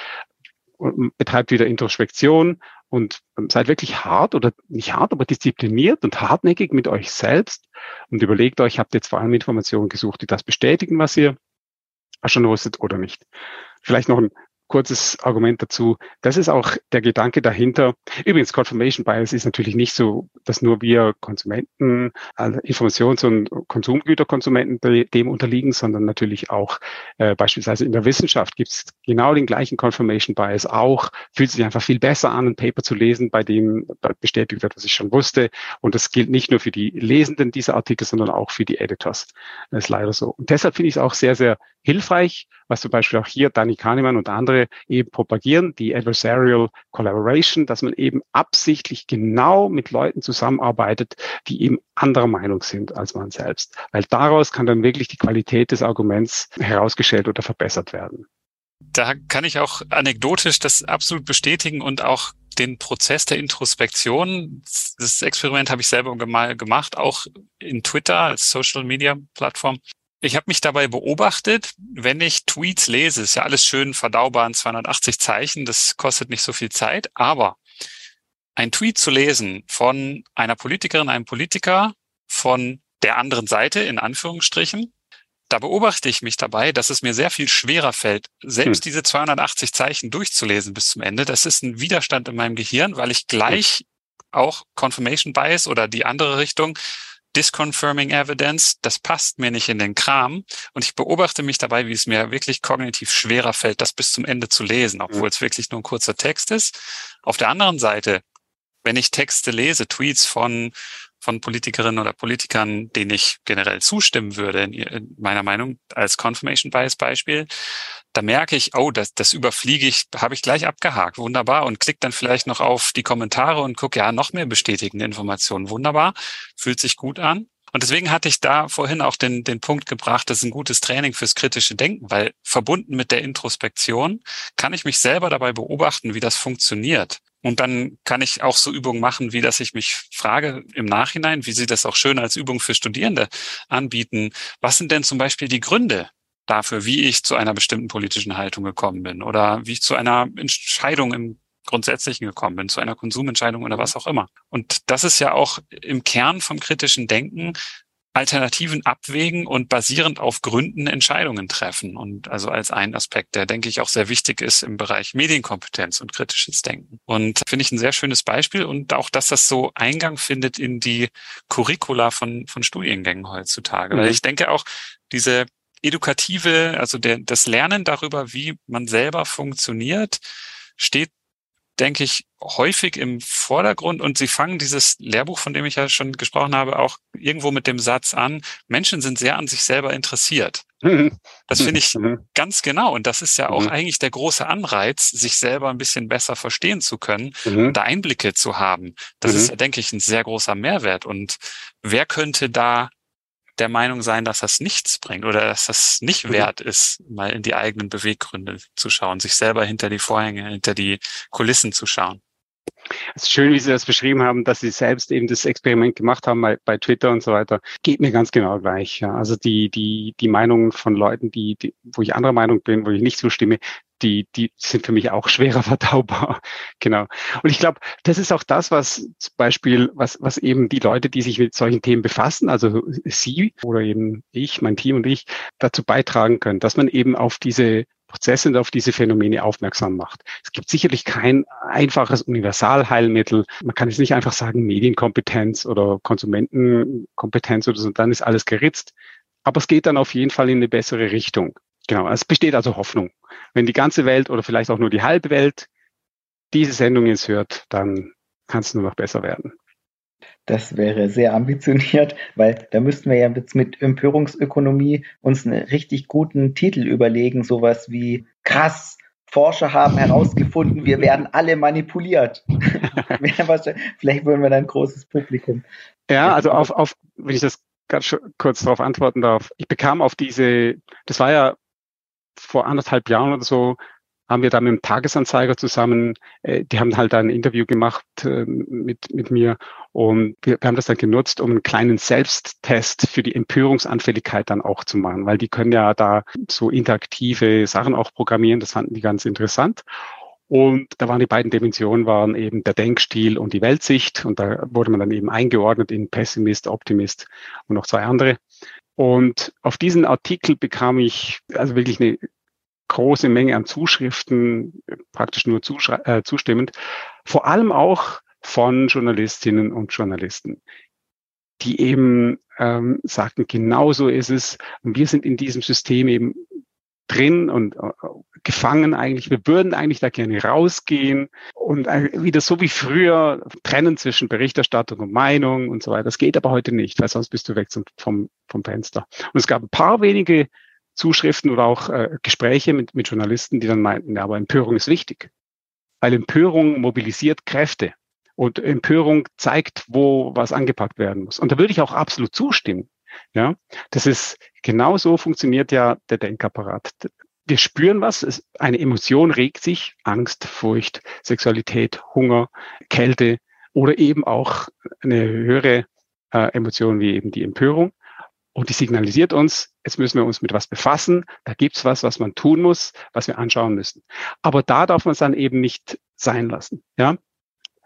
D: betreibt wieder Introspektion und ähm, seid wirklich hart oder nicht hart, aber diszipliniert und hartnäckig mit euch selbst und überlegt euch, habt ihr jetzt vor allem Informationen gesucht, die das bestätigen, was ihr schon wusstet oder nicht. Vielleicht noch ein kurzes Argument dazu. Das ist auch der Gedanke dahinter. Übrigens, Confirmation Bias ist natürlich nicht so, dass nur wir Konsumenten, also Informations- und Konsumgüterkonsumenten dem unterliegen, sondern natürlich auch äh, beispielsweise in der Wissenschaft gibt es genau den gleichen Confirmation Bias auch. Fühlt sich einfach viel besser an, ein Paper zu lesen, bei dem bestätigt wird, was ich schon wusste. Und das gilt nicht nur für die Lesenden dieser Artikel, sondern auch für die Editors. Das ist leider so. Und deshalb finde ich es auch sehr, sehr hilfreich, was zum Beispiel auch hier Danny Kahnemann und andere eben propagieren, die Adversarial Collaboration, dass man eben absichtlich genau mit Leuten zusammenarbeitet, die eben anderer Meinung sind als man selbst. Weil daraus kann dann wirklich die Qualität des Arguments herausgestellt oder verbessert werden.
E: Da kann ich auch anekdotisch das absolut bestätigen und auch den Prozess der Introspektion. Das Experiment habe ich selber gemacht, auch in Twitter als Social Media Plattform. Ich habe mich dabei beobachtet, wenn ich Tweets lese, ist ja alles schön verdaubar in 280 Zeichen, das kostet nicht so viel Zeit, aber ein Tweet zu lesen von einer Politikerin, einem Politiker, von der anderen Seite, in Anführungsstrichen, da beobachte ich mich dabei, dass es mir sehr viel schwerer fällt, selbst hm. diese 280 Zeichen durchzulesen bis zum Ende. Das ist ein Widerstand in meinem Gehirn, weil ich gleich auch Confirmation Bias oder die andere Richtung Disconfirming Evidence, das passt mir nicht in den Kram. Und ich beobachte mich dabei, wie es mir wirklich kognitiv schwerer fällt, das bis zum Ende zu lesen, obwohl mhm. es wirklich nur ein kurzer Text ist. Auf der anderen Seite, wenn ich Texte lese, Tweets von von Politikerinnen oder Politikern, denen ich generell zustimmen würde, in, meiner Meinung, als Confirmation Bias Beispiel, da merke ich, oh, das, das überfliege ich, habe ich gleich abgehakt, wunderbar, und klick dann vielleicht noch auf die Kommentare und gucke, ja, noch mehr bestätigende Informationen, wunderbar, fühlt sich gut an. Und deswegen hatte ich da vorhin auch den, den Punkt gebracht, das ist ein gutes Training fürs kritische Denken, weil verbunden mit der Introspektion kann ich mich selber dabei beobachten, wie das funktioniert. Und dann kann ich auch so Übungen machen, wie dass ich mich frage im Nachhinein, wie Sie das auch schön als Übung für Studierende anbieten. Was sind denn zum Beispiel die Gründe dafür, wie ich zu einer bestimmten politischen Haltung gekommen bin oder wie ich zu einer Entscheidung im Grundsätzlichen gekommen bin, zu einer Konsumentscheidung oder was auch immer. Und das ist ja auch im Kern vom kritischen Denken Alternativen abwägen und basierend auf Gründen Entscheidungen treffen. Und also als ein Aspekt, der, denke ich, auch sehr wichtig ist im Bereich Medienkompetenz und kritisches Denken. Und finde ich ein sehr schönes Beispiel und auch, dass das so Eingang findet in die Curricula von, von Studiengängen heutzutage. Mhm. Weil ich denke auch, diese edukative, also der, das Lernen darüber, wie man selber funktioniert, steht denke ich, häufig im Vordergrund und sie fangen dieses Lehrbuch, von dem ich ja schon gesprochen habe, auch irgendwo mit dem Satz an, Menschen sind sehr an sich selber interessiert. Das finde ich mhm. ganz genau. Und das ist ja auch mhm. eigentlich der große Anreiz, sich selber ein bisschen besser verstehen zu können mhm. und da Einblicke zu haben. Das ist, denke ich, ein sehr großer Mehrwert. Und wer könnte da der Meinung sein, dass das nichts bringt oder dass das nicht mhm. wert ist, mal in die eigenen Beweggründe zu schauen, sich selber hinter die Vorhänge, hinter die Kulissen zu schauen.
D: Es ist schön, wie Sie das beschrieben haben, dass Sie selbst eben das Experiment gemacht haben bei, bei Twitter und so weiter. Geht mir ganz genau gleich. Ja. Also die, die, die Meinungen von Leuten, die, die, wo ich anderer Meinung bin, wo ich nicht zustimme, die, die sind für mich auch schwerer verdaubar. genau. Und ich glaube, das ist auch das, was zum Beispiel, was, was eben die Leute, die sich mit solchen Themen befassen, also Sie oder eben ich, mein Team und ich, dazu beitragen können, dass man eben auf diese Prozesse und auf diese Phänomene aufmerksam macht. Es gibt sicherlich kein einfaches Universalheilmittel. Man kann jetzt nicht einfach sagen Medienkompetenz oder Konsumentenkompetenz oder so, dann ist alles geritzt. Aber es geht dann auf jeden Fall in eine bessere Richtung. Genau, es besteht also Hoffnung. Wenn die ganze Welt oder vielleicht auch nur die halbe Welt diese Sendung jetzt hört, dann kann es nur noch besser werden.
C: Das wäre sehr ambitioniert, weil da müssten wir ja jetzt mit Empörungsökonomie uns einen richtig guten Titel überlegen, sowas wie krass, Forscher haben herausgefunden, wir werden alle manipuliert. Vielleicht wollen wir da ein großes Publikum.
D: Ja, also auf, auf, wenn ich das ganz kurz darauf antworten darf. Ich bekam auf diese, das war ja vor anderthalb Jahren oder so, haben wir da mit dem Tagesanzeiger zusammen, äh, die haben halt ein Interview gemacht äh, mit, mit mir und wir, wir haben das dann genutzt, um einen kleinen Selbsttest für die Empörungsanfälligkeit dann auch zu machen, weil die können ja da so interaktive Sachen auch programmieren, das fanden die ganz interessant. Und da waren die beiden Dimensionen waren eben der Denkstil und die Weltsicht. Und da wurde man dann eben eingeordnet in Pessimist, Optimist und noch zwei andere. Und auf diesen Artikel bekam ich also wirklich eine große Menge an Zuschriften, praktisch nur äh, zustimmend, vor allem auch von Journalistinnen und Journalisten, die eben ähm, sagten, genau so ist es. Und wir sind in diesem System eben drin und äh, gefangen eigentlich. Wir würden eigentlich da gerne rausgehen und äh, wieder so wie früher trennen zwischen Berichterstattung und Meinung und so weiter. Das geht aber heute nicht, weil sonst bist du weg vom, vom Fenster. Und es gab ein paar wenige Zuschriften oder auch äh, Gespräche mit, mit Journalisten, die dann meinten, ja, aber Empörung ist wichtig, weil Empörung mobilisiert Kräfte. Und Empörung zeigt, wo was angepackt werden muss. Und da würde ich auch absolut zustimmen. Ja, das ist genau so funktioniert ja der Denkapparat. Wir spüren was, eine Emotion regt sich, Angst, Furcht, Sexualität, Hunger, Kälte oder eben auch eine höhere äh, Emotion wie eben die Empörung. Und die signalisiert uns, jetzt müssen wir uns mit was befassen, da gibt's was, was man tun muss, was wir anschauen müssen. Aber da darf man es dann eben nicht sein lassen. Ja?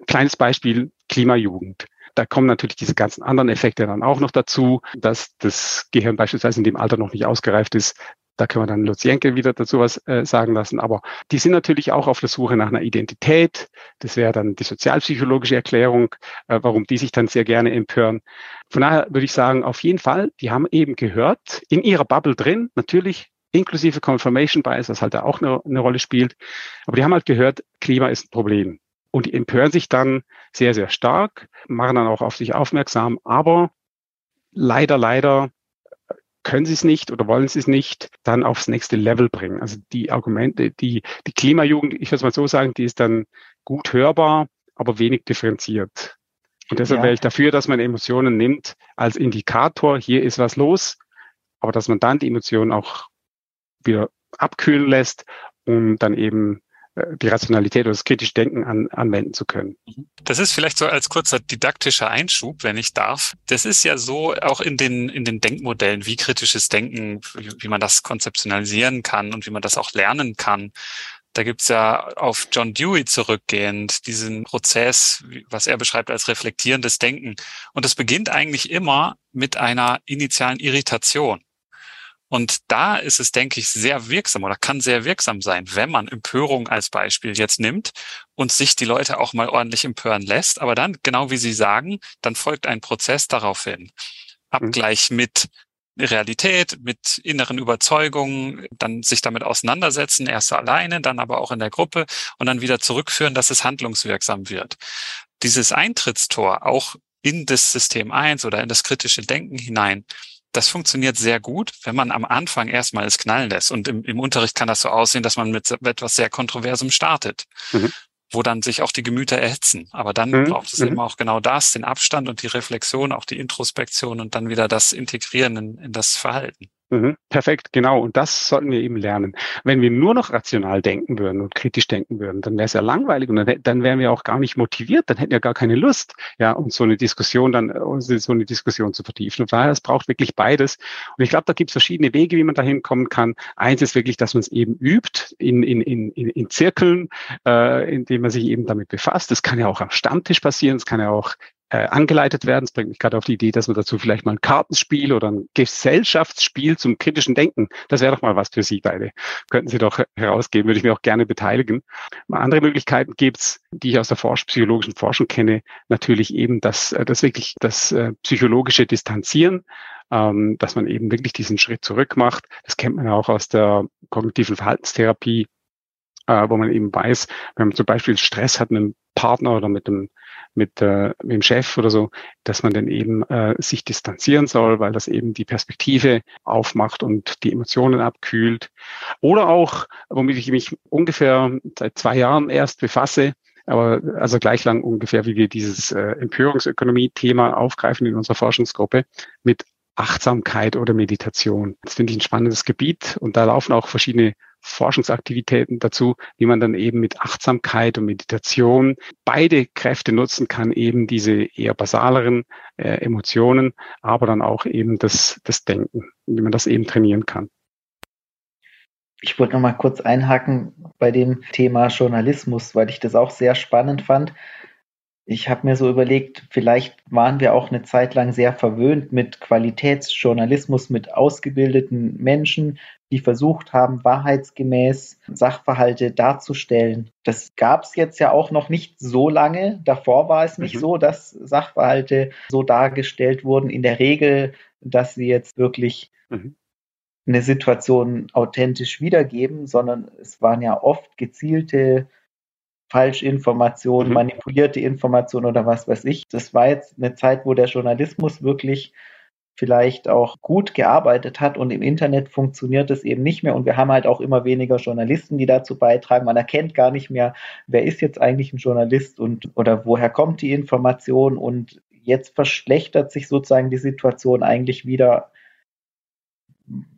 D: Kleines Beispiel, Klimajugend. Da kommen natürlich diese ganzen anderen Effekte dann auch noch dazu, dass das Gehirn beispielsweise in dem Alter noch nicht ausgereift ist. Da können wir dann Lutz Jenke wieder dazu was äh, sagen lassen. Aber die sind natürlich auch auf der Suche nach einer Identität. Das wäre dann die sozialpsychologische Erklärung, äh, warum die sich dann sehr gerne empören. Von daher würde ich sagen, auf jeden Fall, die haben eben gehört, in ihrer Bubble drin, natürlich inklusive Confirmation Bias, was halt da auch eine, eine Rolle spielt. Aber die haben halt gehört, Klima ist ein Problem. Und die empören sich dann sehr, sehr stark, machen dann auch auf sich aufmerksam, aber leider, leider können sie es nicht oder wollen sie es nicht dann aufs nächste Level bringen. Also die Argumente, die, die Klimajugend, ich würde es mal so sagen, die ist dann gut hörbar, aber wenig differenziert. Und deshalb ja. wäre ich dafür, dass man Emotionen nimmt als Indikator, hier ist was los, aber dass man dann die Emotionen auch wieder abkühlen lässt, um dann eben äh, die Rationalität oder das kritische Denken an, anwenden zu können.
E: Das ist vielleicht so als kurzer didaktischer Einschub, wenn ich darf. Das ist ja so auch in den, in den Denkmodellen, wie kritisches Denken, wie, wie man das konzeptionalisieren kann und wie man das auch lernen kann. Da gibt's ja auf John Dewey zurückgehend diesen Prozess, was er beschreibt als reflektierendes Denken. Und das beginnt eigentlich immer mit einer initialen Irritation. Und da ist es, denke ich, sehr wirksam oder kann sehr wirksam sein, wenn man Empörung als Beispiel jetzt nimmt und sich die Leute auch mal ordentlich empören lässt. Aber dann, genau wie Sie sagen, dann folgt ein Prozess daraufhin. Abgleich mit Realität, mit inneren Überzeugungen, dann sich damit auseinandersetzen, erst alleine, dann aber auch in der Gruppe und dann wieder zurückführen, dass es handlungswirksam wird. Dieses Eintrittstor auch in das System 1 oder in das kritische Denken hinein, das funktioniert sehr gut, wenn man am Anfang erstmal es knallen lässt. Und im, im Unterricht kann das so aussehen, dass man mit etwas sehr Kontroversem startet. Mhm wo dann sich auch die Gemüter erhitzen. Aber dann mhm. braucht es mhm. eben auch genau das, den Abstand und die Reflexion, auch die Introspektion und dann wieder das Integrieren in, in das Verhalten.
D: Mhm, perfekt, genau. Und das sollten wir eben lernen. Wenn wir nur noch rational denken würden und kritisch denken würden, dann wäre es ja langweilig und dann, dann wären wir auch gar nicht motiviert, dann hätten wir gar keine Lust, ja, um so eine Diskussion dann, so eine Diskussion zu vertiefen. Und daher, es braucht wirklich beides. Und ich glaube, da gibt es verschiedene Wege, wie man dahin kommen kann. Eins ist wirklich, dass man es eben übt in, in, in, in Zirkeln, äh, indem man sich eben damit befasst. Das kann ja auch am Stammtisch passieren, es kann ja auch äh, angeleitet werden. Das bringt mich gerade auf die Idee, dass man dazu vielleicht mal ein Kartenspiel oder ein Gesellschaftsspiel zum kritischen Denken, das wäre doch mal was für Sie beide. Könnten Sie doch herausgeben, würde ich mir auch gerne beteiligen. Mal andere Möglichkeiten gibt's, die ich aus der Forsch psychologischen Forschung kenne, natürlich eben das, äh, das wirklich das äh, psychologische Distanzieren, ähm, dass man eben wirklich diesen Schritt zurück macht. Das kennt man auch aus der kognitiven Verhaltenstherapie, äh, wo man eben weiß, wenn man zum Beispiel Stress hat mit einem Partner oder mit einem mit, äh, mit dem Chef oder so, dass man dann eben äh, sich distanzieren soll, weil das eben die Perspektive aufmacht und die Emotionen abkühlt. Oder auch, womit ich mich ungefähr seit zwei Jahren erst befasse, aber also gleich lang ungefähr, wie wir dieses äh, Empörungsökonomie-Thema aufgreifen in unserer Forschungsgruppe, mit Achtsamkeit oder Meditation. Das finde ich ein spannendes Gebiet und da laufen auch verschiedene Forschungsaktivitäten dazu, wie man dann eben mit Achtsamkeit und Meditation beide Kräfte nutzen kann, eben diese eher basaleren äh, Emotionen, aber dann auch eben das, das Denken, wie man das eben trainieren kann.
C: Ich wollte noch mal kurz einhaken bei dem Thema Journalismus, weil ich das auch sehr spannend fand ich habe mir so überlegt, vielleicht waren wir auch eine Zeit lang sehr verwöhnt mit Qualitätsjournalismus, mit ausgebildeten Menschen, die versucht haben, wahrheitsgemäß Sachverhalte darzustellen. Das gab es jetzt ja auch noch nicht so lange. Davor war es nicht mhm. so, dass Sachverhalte so dargestellt wurden. In der Regel, dass sie jetzt wirklich mhm. eine Situation authentisch wiedergeben, sondern es waren ja oft gezielte Falschinformationen, mhm. manipulierte Informationen oder was weiß ich. Das war jetzt eine Zeit, wo der Journalismus wirklich vielleicht auch gut gearbeitet hat und im Internet funktioniert es eben nicht mehr und wir haben halt auch immer weniger Journalisten, die dazu beitragen. Man erkennt gar nicht mehr, wer ist jetzt eigentlich ein Journalist und oder woher kommt die Information und jetzt verschlechtert sich sozusagen die Situation eigentlich wieder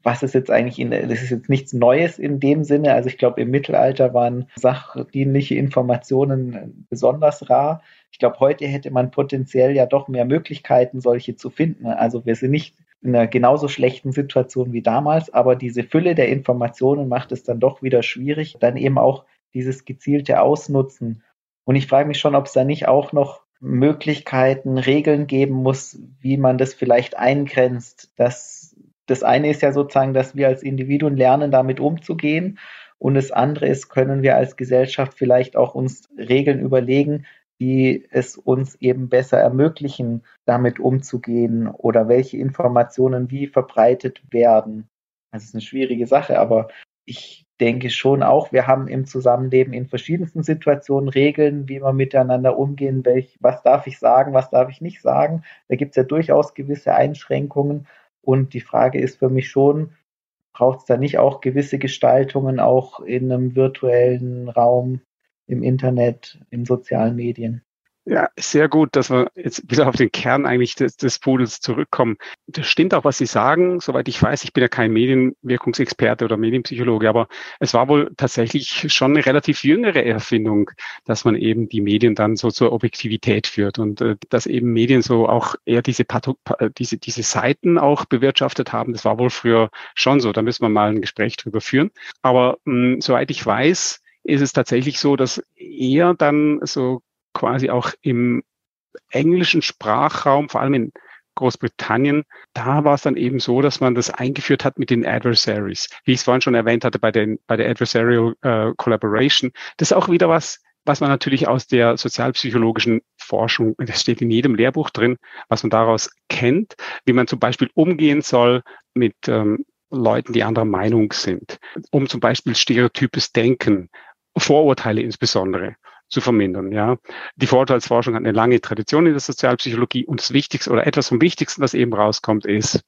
C: was ist jetzt eigentlich in, das ist jetzt nichts Neues in dem Sinne. Also ich glaube, im Mittelalter waren sachdienliche Informationen besonders rar. Ich glaube, heute hätte man potenziell ja doch mehr Möglichkeiten, solche zu finden. Also wir sind nicht in einer genauso schlechten Situation wie damals, aber diese Fülle der Informationen macht es dann doch wieder schwierig, dann eben auch dieses gezielte Ausnutzen. Und ich frage mich schon, ob es da nicht auch noch Möglichkeiten, Regeln geben muss, wie man das vielleicht eingrenzt, dass das eine ist ja sozusagen, dass wir als Individuen lernen, damit umzugehen. Und das andere ist, können wir als Gesellschaft vielleicht auch uns Regeln überlegen, die es uns eben besser ermöglichen, damit umzugehen oder welche Informationen wie verbreitet werden. Das ist eine schwierige Sache, aber ich denke schon auch, wir haben im Zusammenleben in verschiedensten Situationen Regeln, wie wir miteinander umgehen, welch, was darf ich sagen, was darf ich nicht sagen. Da gibt es ja durchaus gewisse Einschränkungen. Und die Frage ist für mich schon, braucht es da nicht auch gewisse Gestaltungen auch in einem virtuellen Raum, im Internet, in sozialen Medien?
D: Ja, sehr gut, dass wir jetzt wieder auf den Kern eigentlich des, des Pudels zurückkommen. Das stimmt auch, was Sie sagen. Soweit ich weiß, ich bin ja kein Medienwirkungsexperte oder Medienpsychologe, aber es war wohl tatsächlich schon eine relativ jüngere Erfindung, dass man eben die Medien dann so zur Objektivität führt und äh, dass eben Medien so auch eher diese, Patho diese, diese Seiten auch bewirtschaftet haben. Das war wohl früher schon so. Da müssen wir mal ein Gespräch drüber führen. Aber mh, soweit ich weiß, ist es tatsächlich so, dass eher dann so quasi auch im englischen Sprachraum, vor allem in Großbritannien, da war es dann eben so, dass man das eingeführt hat mit den Adversaries. Wie ich es vorhin schon erwähnt hatte bei, den, bei der Adversarial äh, Collaboration. Das ist auch wieder was, was man natürlich aus der sozialpsychologischen Forschung, das steht in jedem Lehrbuch drin, was man daraus kennt, wie man zum Beispiel umgehen soll mit ähm, Leuten, die anderer Meinung sind, um zum Beispiel stereotypes Denken, Vorurteile insbesondere zu vermindern. Ja, die Vorurteilsforschung hat eine lange Tradition in der Sozialpsychologie und das Wichtigste oder etwas vom Wichtigsten, was eben rauskommt, ist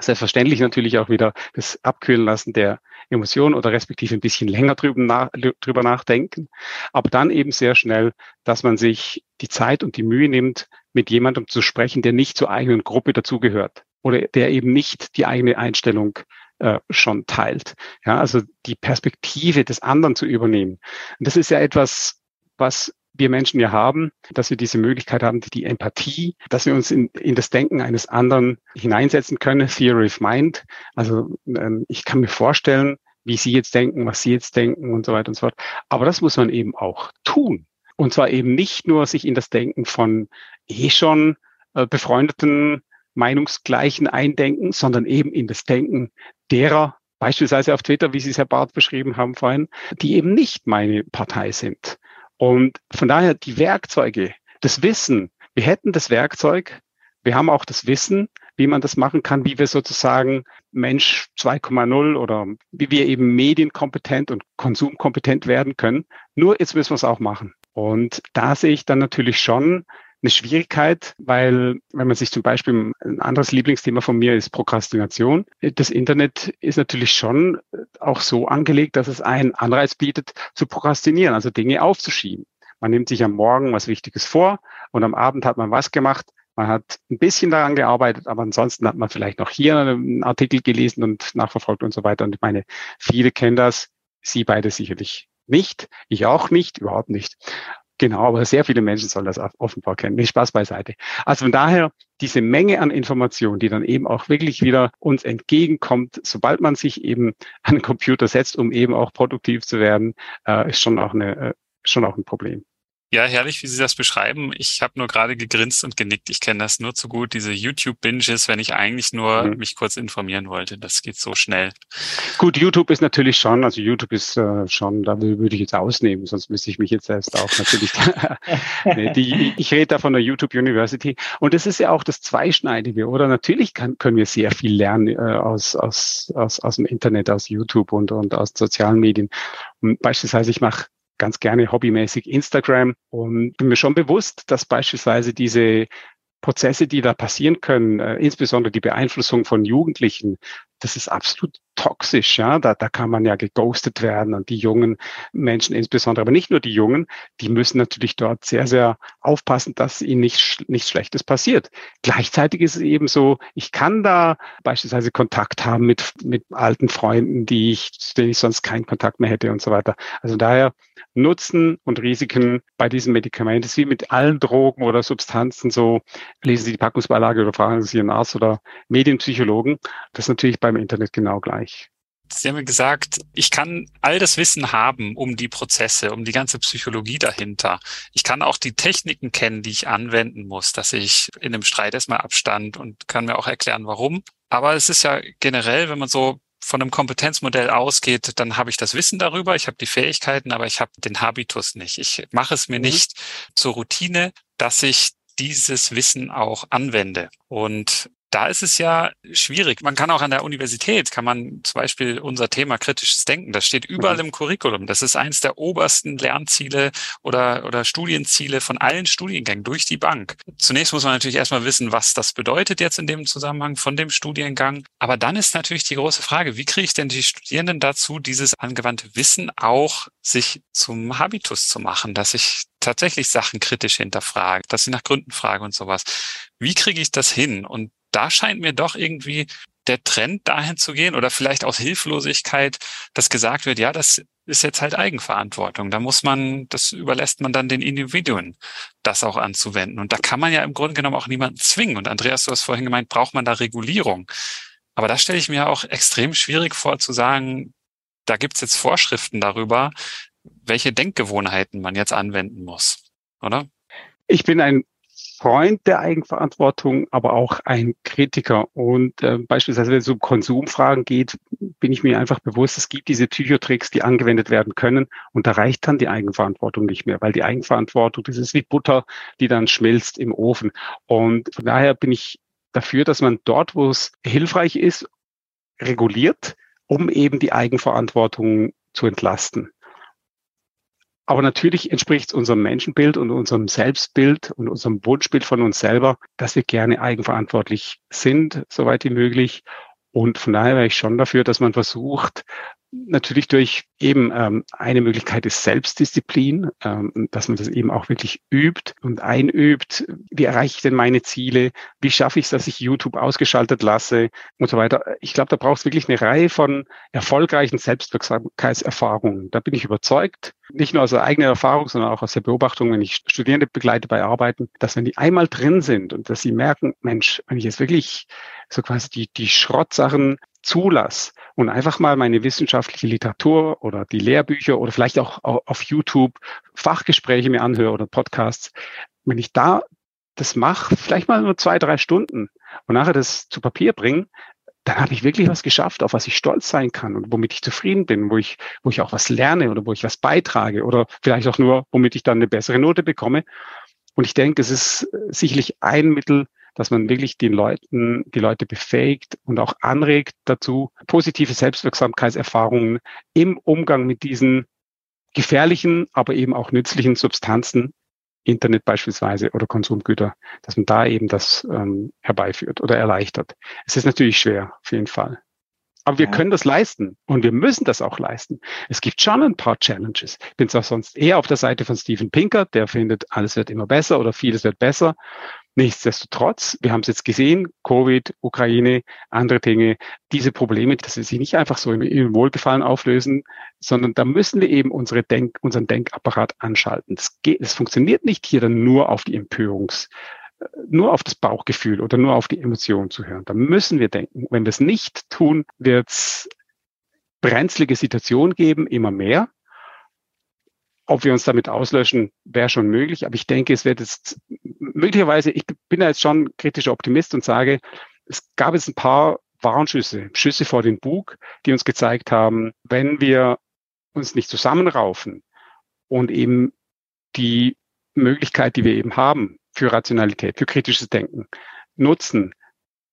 D: selbstverständlich natürlich auch wieder das Abkühlen lassen der Emotionen oder respektive ein bisschen länger drüber nachdenken, aber dann eben sehr schnell, dass man sich die Zeit und die Mühe nimmt, mit jemandem zu sprechen, der nicht zur eigenen Gruppe dazugehört oder der eben nicht die eigene Einstellung äh, schon teilt. Ja, also die Perspektive des anderen zu übernehmen. Und das ist ja etwas, was wir Menschen ja haben, dass wir diese Möglichkeit haben, die Empathie, dass wir uns in, in das Denken eines anderen hineinsetzen können, Theory of Mind. Also ähm, ich kann mir vorstellen, wie Sie jetzt denken, was Sie jetzt denken und so weiter und so fort. Aber das muss man eben auch tun. Und zwar eben nicht nur sich in das Denken von eh schon äh, befreundeten Meinungsgleichen eindenken, sondern eben in das Denken derer, beispielsweise auf Twitter, wie Sie es Herr Barth beschrieben haben vorhin, die eben nicht meine Partei sind. Und von daher die Werkzeuge, das Wissen, wir hätten das Werkzeug, wir haben auch das Wissen, wie man das machen kann, wie wir sozusagen Mensch 2,0 oder wie wir eben medienkompetent und konsumkompetent werden können. Nur jetzt müssen wir es auch machen. Und da sehe ich dann natürlich schon eine Schwierigkeit, weil wenn man sich zum Beispiel ein anderes Lieblingsthema von mir ist Prokrastination. Das Internet ist natürlich schon auch so angelegt, dass es einen Anreiz bietet, zu prokrastinieren, also Dinge aufzuschieben. Man nimmt sich am Morgen was Wichtiges vor und am Abend hat man was gemacht. Man hat ein bisschen daran gearbeitet, aber ansonsten hat man vielleicht noch hier einen Artikel gelesen und nachverfolgt und so weiter. Und ich meine, viele kennen das, Sie beide sicherlich nicht, ich auch nicht, überhaupt nicht. Genau, aber sehr viele Menschen sollen das offenbar kennen. Nicht Spaß beiseite. Also von daher, diese Menge an Informationen, die dann eben auch wirklich wieder uns entgegenkommt, sobald man sich eben an den Computer setzt, um eben auch produktiv zu werden, äh, ist schon auch eine, äh, schon auch ein Problem.
E: Ja, herrlich, wie Sie das beschreiben. Ich habe nur gerade gegrinst und genickt. Ich kenne das nur zu gut, diese YouTube-Binges, wenn ich eigentlich nur mhm. mich kurz informieren wollte. Das geht so schnell.
D: Gut, YouTube ist natürlich schon, also YouTube ist äh, schon, da würde ich jetzt ausnehmen, sonst müsste ich mich jetzt selbst auch natürlich. nee, die, ich rede da von der YouTube University. Und das ist ja auch das Zweischneidige, oder? Natürlich kann, können wir sehr viel lernen äh, aus, aus, aus, aus dem Internet, aus YouTube und, und aus sozialen Medien. Und beispielsweise, ich mache ganz gerne hobbymäßig Instagram. Und bin mir schon bewusst, dass beispielsweise diese Prozesse, die da passieren können, äh, insbesondere die Beeinflussung von Jugendlichen, das ist absolut toxisch, ja. Da, da kann man ja geghostet werden und die jungen Menschen insbesondere, aber nicht nur die Jungen, die müssen natürlich dort sehr, sehr aufpassen, dass ihnen nichts, nichts Schlechtes passiert. Gleichzeitig ist es eben so, ich kann da beispielsweise Kontakt haben mit, mit alten Freunden, die ich, denen ich sonst keinen Kontakt mehr hätte und so weiter. Also daher Nutzen und Risiken bei diesen Medikamenten wie mit allen Drogen oder Substanzen so, lesen Sie die Packungsbeilage oder fragen Sie Ihren Arzt oder Medienpsychologen. Das ist natürlich beim Internet genau gleich.
E: Sie haben mir gesagt, ich kann all das Wissen haben um die Prozesse, um die ganze Psychologie dahinter. Ich kann auch die Techniken kennen, die ich anwenden muss, dass ich in einem Streit erstmal abstand und kann mir auch erklären, warum. Aber es ist ja generell, wenn man so von einem Kompetenzmodell ausgeht, dann habe ich das Wissen darüber, ich habe die Fähigkeiten, aber ich habe den Habitus nicht. Ich mache es mir mhm. nicht zur Routine, dass ich dieses Wissen auch anwende. Und da ist es ja schwierig. Man kann auch an der Universität, kann man zum Beispiel unser Thema kritisches Denken, das steht überall mhm. im Curriculum. Das ist eins der obersten Lernziele oder, oder Studienziele von allen Studiengängen durch die Bank. Zunächst muss man natürlich erstmal wissen, was das bedeutet jetzt in dem Zusammenhang von dem Studiengang. Aber dann ist natürlich die große Frage, wie kriege ich denn die Studierenden dazu, dieses angewandte Wissen auch sich zum Habitus zu machen, dass ich tatsächlich Sachen kritisch hinterfrage, dass sie nach Gründen frage und sowas. Wie kriege ich das hin? Und da scheint mir doch irgendwie der Trend dahin zu gehen oder vielleicht aus Hilflosigkeit, dass gesagt wird, ja, das ist jetzt halt Eigenverantwortung. Da muss man, das überlässt man dann den Individuen, das auch anzuwenden. Und da kann man ja im Grunde genommen auch niemanden zwingen. Und Andreas, du hast vorhin gemeint, braucht man da Regulierung. Aber da stelle ich mir auch extrem schwierig vor zu sagen, da gibt's jetzt Vorschriften darüber, welche Denkgewohnheiten man jetzt anwenden muss, oder?
D: Ich bin ein Freund der Eigenverantwortung, aber auch ein Kritiker. Und äh, beispielsweise, wenn es um Konsumfragen geht, bin ich mir einfach bewusst, es gibt diese Psychotricks, die angewendet werden können und da reicht dann die Eigenverantwortung nicht mehr, weil die Eigenverantwortung, das ist wie Butter, die dann schmilzt im Ofen. Und von daher bin ich dafür, dass man dort, wo es hilfreich ist, reguliert, um eben die Eigenverantwortung zu entlasten. Aber natürlich entspricht es unserem Menschenbild und unserem Selbstbild und unserem Wunschbild von uns selber, dass wir gerne eigenverantwortlich sind, soweit wie möglich. Und von daher wäre ich schon dafür, dass man versucht, natürlich durch eben ähm, eine Möglichkeit ist Selbstdisziplin, ähm, dass man das eben auch wirklich übt und einübt. Wie erreiche ich denn meine Ziele? Wie schaffe ich es, dass ich YouTube ausgeschaltet lasse und so weiter? Ich glaube, da braucht es wirklich eine Reihe von erfolgreichen Selbstwirksamkeitserfahrungen. Da bin ich überzeugt, nicht nur aus der eigenen Erfahrung, sondern auch aus der Beobachtung, wenn ich Studierende begleite bei Arbeiten, dass wenn die einmal drin sind und dass sie merken, Mensch, wenn ich jetzt wirklich so quasi die, die Schrottsachen zulasse und einfach mal meine wissenschaftliche Literatur oder die Lehrbücher oder vielleicht auch auf YouTube Fachgespräche mir anhöre oder Podcasts, wenn ich da das mache, vielleicht mal nur zwei, drei Stunden und nachher das zu Papier bringe, dann habe ich wirklich was geschafft, auf was ich stolz sein kann und womit ich zufrieden bin, wo ich, wo ich auch was lerne oder wo ich was beitrage oder vielleicht auch nur, womit ich dann eine bessere Note bekomme. Und ich denke, es ist sicherlich ein Mittel, dass man wirklich den Leuten, die Leute befähigt und auch anregt dazu, positive Selbstwirksamkeitserfahrungen im Umgang mit diesen gefährlichen, aber eben auch nützlichen Substanzen, Internet beispielsweise oder Konsumgüter, dass man da eben das ähm, herbeiführt oder erleichtert. Es ist natürlich schwer, auf jeden Fall. Aber wir ja. können das leisten und wir müssen das auch leisten. Es gibt schon ein paar Challenges. Ich bin zwar sonst eher auf der Seite von Steven Pinker, der findet, alles wird immer besser oder vieles wird besser. Nichtsdestotrotz, wir haben es jetzt gesehen, Covid, Ukraine, andere Dinge, diese Probleme, dass sie sich nicht einfach so im, Wohlgefallen auflösen, sondern da müssen wir eben unsere Denk, unseren Denkapparat anschalten. Das, geht, das funktioniert nicht hier dann nur auf die Empörungs, äh, nur auf das Bauchgefühl oder nur auf die Emotionen zu hören. Da müssen wir denken. Wenn wir es nicht tun, wird es brenzlige Situationen geben, immer mehr. Ob wir uns damit auslöschen, wäre schon möglich. Aber ich denke, es wird jetzt möglicherweise, ich bin da jetzt schon kritischer Optimist und sage, es gab jetzt ein paar Warnschüsse, Schüsse vor den Bug, die uns gezeigt haben, wenn wir uns nicht zusammenraufen und eben die Möglichkeit, die wir eben haben für Rationalität, für kritisches Denken nutzen,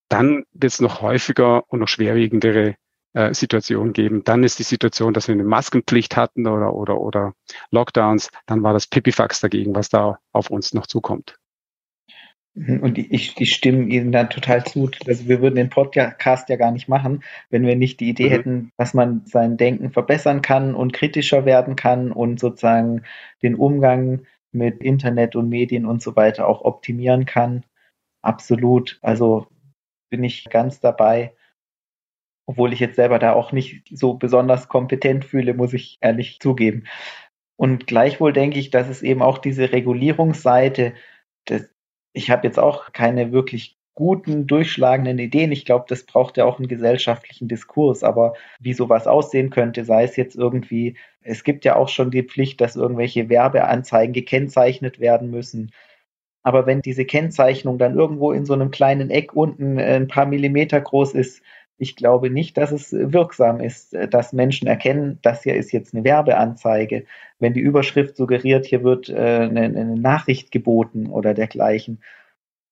D: dann wird es noch häufiger und noch schwerwiegendere äh, Situation geben. Dann ist die Situation, dass wir eine Maskenpflicht hatten oder, oder, oder Lockdowns. Dann war das Pipifax dagegen, was da auf uns noch zukommt.
C: Mhm, und ich, ich stimme Ihnen da total zu. Also wir würden den Podcast ja gar nicht machen, wenn wir nicht die Idee mhm. hätten, dass man sein Denken verbessern kann und kritischer werden kann und sozusagen den Umgang mit Internet und Medien und so weiter auch optimieren kann. Absolut. Also bin ich ganz dabei obwohl ich jetzt selber da auch nicht so besonders kompetent fühle, muss ich ehrlich zugeben. Und gleichwohl denke ich, dass es eben auch diese Regulierungsseite, das, ich habe jetzt auch keine wirklich guten, durchschlagenden Ideen. Ich glaube, das braucht ja auch einen gesellschaftlichen Diskurs. Aber wie sowas aussehen könnte, sei es jetzt irgendwie, es gibt ja auch schon die Pflicht, dass irgendwelche Werbeanzeigen gekennzeichnet werden müssen. Aber wenn diese Kennzeichnung dann irgendwo in so einem kleinen Eck unten ein paar Millimeter groß ist, ich glaube nicht, dass es wirksam ist, äh, dass Menschen erkennen, das hier ist jetzt eine Werbeanzeige. Wenn die Überschrift suggeriert, hier wird äh, eine, eine Nachricht geboten oder dergleichen.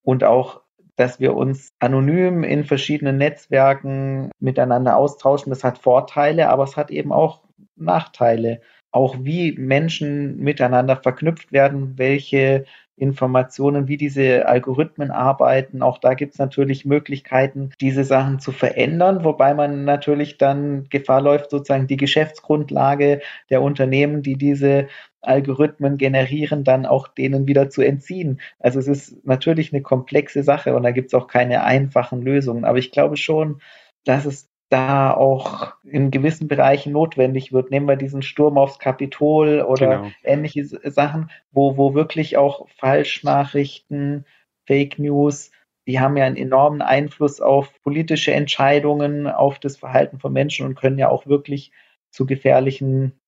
C: Und auch, dass wir uns anonym in verschiedenen Netzwerken miteinander austauschen, das hat Vorteile, aber es hat eben auch Nachteile. Auch wie Menschen miteinander verknüpft werden, welche Informationen, wie diese Algorithmen arbeiten. Auch da gibt es natürlich Möglichkeiten, diese Sachen zu verändern, wobei man natürlich dann Gefahr läuft, sozusagen die Geschäftsgrundlage der Unternehmen, die diese Algorithmen generieren, dann auch denen wieder zu entziehen. Also es ist natürlich eine komplexe Sache und da gibt es auch keine einfachen Lösungen. Aber ich glaube schon, dass es da auch in gewissen Bereichen notwendig wird. Nehmen wir diesen Sturm aufs Kapitol oder genau. ähnliche Sachen, wo, wo wirklich auch Falschnachrichten, Fake News, die haben ja einen enormen Einfluss auf politische Entscheidungen, auf das Verhalten von Menschen und können ja auch wirklich zu gefährlichen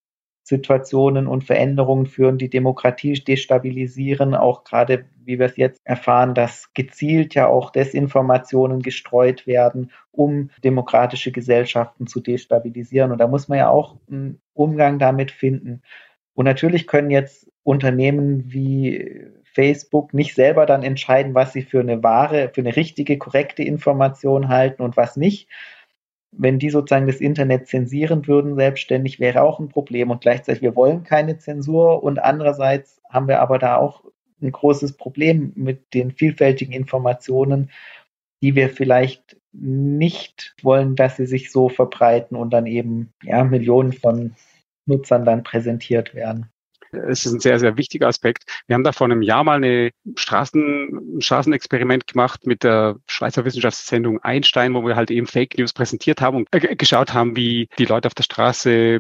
C: Situationen und Veränderungen führen, die Demokratie destabilisieren, auch gerade wie wir es jetzt erfahren, dass gezielt ja auch Desinformationen gestreut werden, um demokratische Gesellschaften zu destabilisieren. Und da muss man ja auch einen Umgang damit finden. Und natürlich können jetzt Unternehmen wie Facebook nicht selber dann entscheiden, was sie für eine wahre, für eine richtige, korrekte Information halten und was nicht wenn die sozusagen das Internet zensieren würden, selbstständig, wäre auch ein Problem. Und gleichzeitig, wir wollen keine Zensur. Und andererseits haben wir aber da auch ein großes Problem mit den vielfältigen Informationen, die wir vielleicht nicht wollen, dass sie sich so verbreiten und dann eben ja, Millionen von Nutzern dann präsentiert werden
D: es ist ein sehr, sehr wichtiger Aspekt. Wir haben da vor einem Jahr mal eine Straßen, ein Straßenexperiment gemacht mit der Schweizer Wissenschaftssendung Einstein, wo wir halt eben Fake News präsentiert haben und äh, geschaut haben, wie die Leute auf der Straße,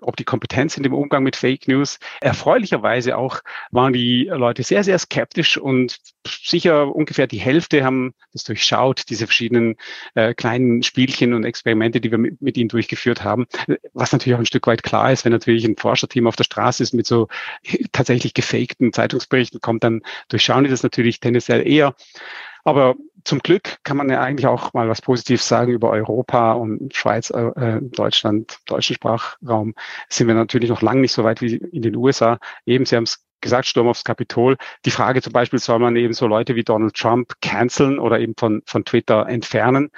D: ob die Kompetenz sind im Umgang mit Fake News. Erfreulicherweise auch waren die Leute sehr, sehr skeptisch und sicher ungefähr die Hälfte haben das durchschaut, diese verschiedenen äh, kleinen Spielchen und Experimente, die wir mit, mit ihnen durchgeführt haben. Was natürlich auch ein Stück weit klar ist, wenn natürlich ein Forscherteam auf der Straße ist mit so tatsächlich gefakten Zeitungsberichten kommt, dann durchschauen die das natürlich tendenziell eher. Aber zum Glück kann man ja eigentlich auch mal was Positives sagen über Europa und Schweiz, äh, Deutschland, deutschen Sprachraum. Sind wir natürlich noch lange nicht so weit wie in den USA. Eben, Sie haben es gesagt, Sturm aufs Kapitol. Die Frage zum Beispiel, soll man eben so Leute wie Donald Trump canceln oder eben von, von Twitter entfernen?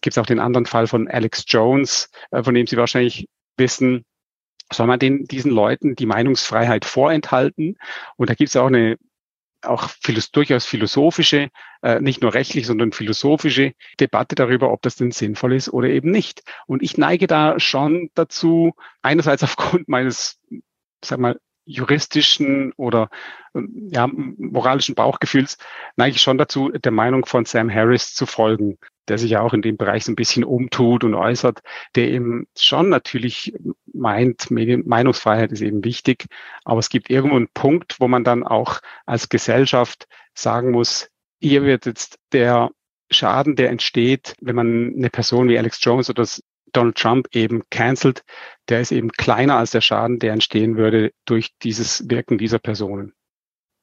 D: Gibt es auch den anderen Fall von Alex Jones, äh, von dem Sie wahrscheinlich wissen, soll man den, diesen Leuten die Meinungsfreiheit vorenthalten? Und da gibt es auch eine auch durchaus philosophische, äh, nicht nur rechtlich, sondern philosophische Debatte darüber, ob das denn sinnvoll ist oder eben nicht. Und ich neige da schon dazu, einerseits aufgrund meines, sag mal, juristischen oder ja, moralischen Bauchgefühls neige ich schon dazu, der Meinung von Sam Harris zu folgen der sich ja auch in dem Bereich so ein bisschen umtut und äußert, der eben schon natürlich meint, Meinungsfreiheit ist eben wichtig, aber es gibt irgendwo einen Punkt, wo man dann auch als Gesellschaft sagen muss, hier wird jetzt der Schaden, der entsteht, wenn man eine Person wie Alex Jones oder Donald Trump eben cancelt, der ist eben kleiner als der Schaden, der entstehen würde durch dieses Wirken dieser Personen.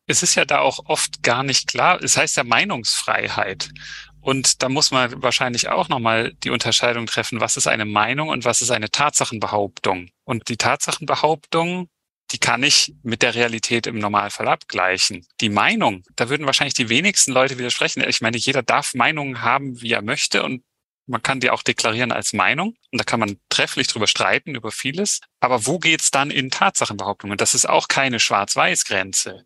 E: Es ist ja da auch oft gar nicht klar. Es heißt ja Meinungsfreiheit. Und da muss man wahrscheinlich auch nochmal die Unterscheidung treffen, was ist eine Meinung und was ist eine Tatsachenbehauptung. Und die Tatsachenbehauptung, die kann ich mit der Realität im Normalfall abgleichen. Die Meinung, da würden wahrscheinlich die wenigsten Leute widersprechen. Ich meine, jeder darf Meinungen haben, wie er möchte und man kann die auch deklarieren als Meinung und da kann man trefflich drüber streiten, über vieles. Aber wo geht's dann in Tatsachenbehauptungen? Das ist auch keine Schwarz-Weiß-Grenze,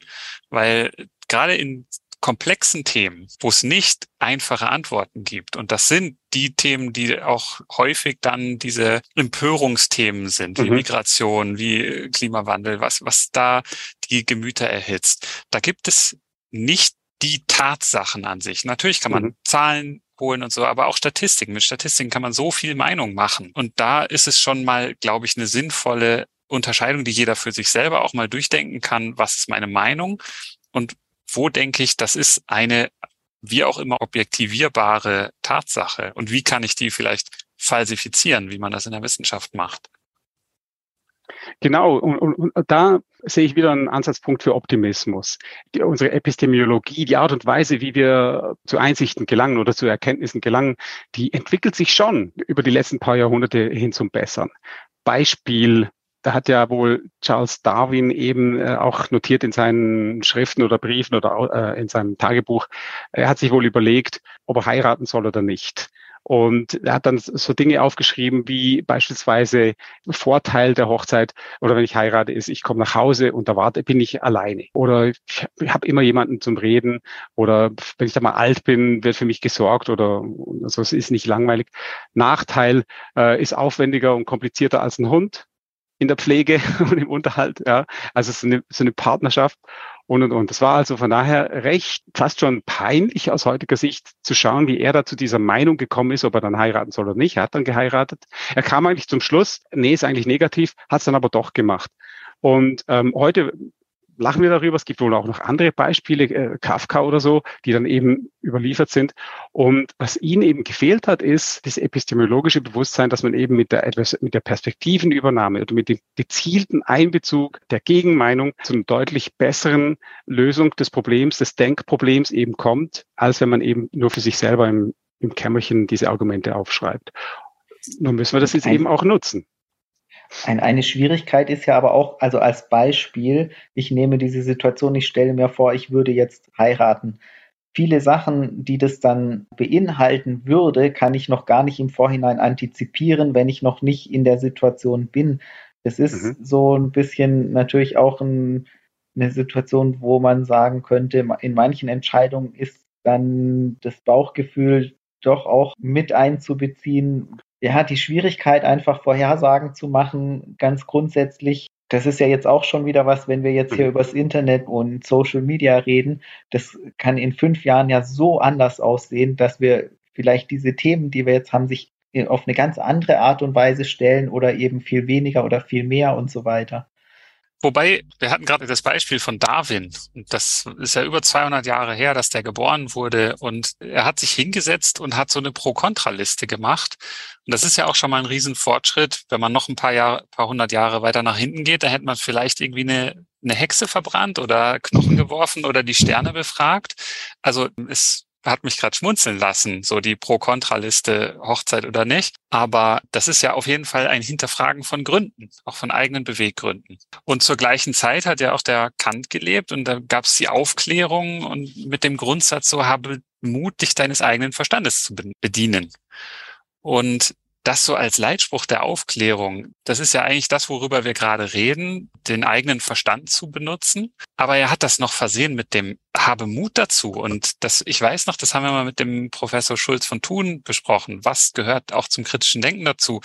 E: weil gerade in komplexen Themen, wo es nicht einfache Antworten gibt. Und das sind die Themen, die auch häufig dann diese Empörungsthemen sind, wie mhm. Migration, wie Klimawandel, was, was da die Gemüter erhitzt. Da gibt es nicht die Tatsachen an sich. Natürlich kann man mhm. Zahlen holen und so, aber auch Statistiken. Mit Statistiken kann man so viel Meinung machen. Und da ist es schon mal, glaube ich, eine sinnvolle Unterscheidung, die jeder für sich selber auch mal durchdenken kann. Was ist meine Meinung? Und wo denke ich, das ist eine wie auch immer objektivierbare Tatsache und wie kann ich die vielleicht falsifizieren, wie man das in der Wissenschaft macht.
D: Genau, und, und, und da sehe ich wieder einen Ansatzpunkt für Optimismus. Die, unsere Epistemologie, die Art und Weise, wie wir zu Einsichten gelangen oder zu Erkenntnissen gelangen, die entwickelt sich schon über die letzten paar Jahrhunderte hin zum Bessern. Beispiel da hat ja wohl Charles Darwin eben äh, auch notiert in seinen Schriften oder Briefen oder äh, in seinem Tagebuch, er hat sich wohl überlegt, ob er heiraten soll oder nicht. Und er hat dann so Dinge aufgeschrieben wie beispielsweise Vorteil der Hochzeit oder wenn ich heirate ist, ich komme nach Hause und da warte, bin ich alleine. Oder ich habe immer jemanden zum Reden oder wenn ich da mal alt bin, wird für mich gesorgt oder also es ist nicht langweilig. Nachteil äh, ist aufwendiger und komplizierter als ein Hund in der Pflege und im Unterhalt. Ja. Also so eine, so eine Partnerschaft und und und. Das war also von daher recht fast schon peinlich aus heutiger Sicht zu schauen, wie er da zu dieser Meinung gekommen ist, ob er dann heiraten soll oder nicht. Er hat dann geheiratet. Er kam eigentlich zum Schluss, nee, ist eigentlich negativ, hat es dann aber doch gemacht. Und ähm, heute lachen wir darüber. Es gibt wohl auch noch andere Beispiele, äh, Kafka oder so, die dann eben überliefert sind. Und was ihnen eben gefehlt hat, ist das epistemologische Bewusstsein, dass man eben mit der, etwas, mit der Perspektivenübernahme oder mit dem gezielten Einbezug der Gegenmeinung zu einer deutlich besseren Lösung des Problems, des Denkproblems eben kommt, als wenn man eben nur für sich selber im, im Kämmerchen diese Argumente aufschreibt. Nun müssen wir das jetzt eben auch nutzen.
C: Ein, eine Schwierigkeit ist ja aber auch, also als Beispiel, ich nehme diese Situation, ich stelle mir vor, ich würde jetzt heiraten. Viele Sachen, die das dann beinhalten würde, kann ich noch gar nicht im Vorhinein antizipieren, wenn ich noch nicht in der Situation bin. Das ist mhm. so ein bisschen natürlich auch ein, eine Situation, wo man sagen könnte, in manchen Entscheidungen ist dann das Bauchgefühl doch auch mit einzubeziehen, ja, die Schwierigkeit, einfach Vorhersagen zu machen, ganz grundsätzlich, das ist ja jetzt auch schon wieder was, wenn wir jetzt hier übers Internet und Social Media reden, das kann in fünf Jahren ja so anders aussehen, dass wir vielleicht diese Themen, die wir jetzt haben, sich auf eine ganz andere Art und Weise stellen oder eben viel weniger oder viel mehr und so weiter.
E: Wobei, wir hatten gerade das Beispiel von Darwin. Das ist ja über 200 Jahre her, dass der geboren wurde. Und er hat sich hingesetzt und hat so eine Pro-Kontra-Liste gemacht. Und das ist ja auch schon mal ein Riesenfortschritt. Wenn man noch ein paar Jahre, paar hundert Jahre weiter nach hinten geht, da hätte man vielleicht irgendwie eine, eine Hexe verbrannt oder Knochen geworfen oder die Sterne befragt. Also es hat mich gerade schmunzeln lassen, so die Pro-Kontra-Liste Hochzeit oder nicht. Aber das ist ja auf jeden Fall ein Hinterfragen von Gründen, auch von eigenen Beweggründen. Und zur gleichen Zeit hat ja auch der Kant gelebt und da gab es die Aufklärung und mit dem Grundsatz so habe Mut, dich deines eigenen Verstandes zu bedienen. Und das so als Leitspruch der Aufklärung, das ist ja eigentlich das, worüber wir gerade reden, den eigenen Verstand zu benutzen. Aber er hat das noch versehen mit dem habe Mut dazu. Und das, ich weiß noch, das haben wir mal mit dem Professor Schulz von Thun besprochen. Was gehört auch zum kritischen Denken dazu?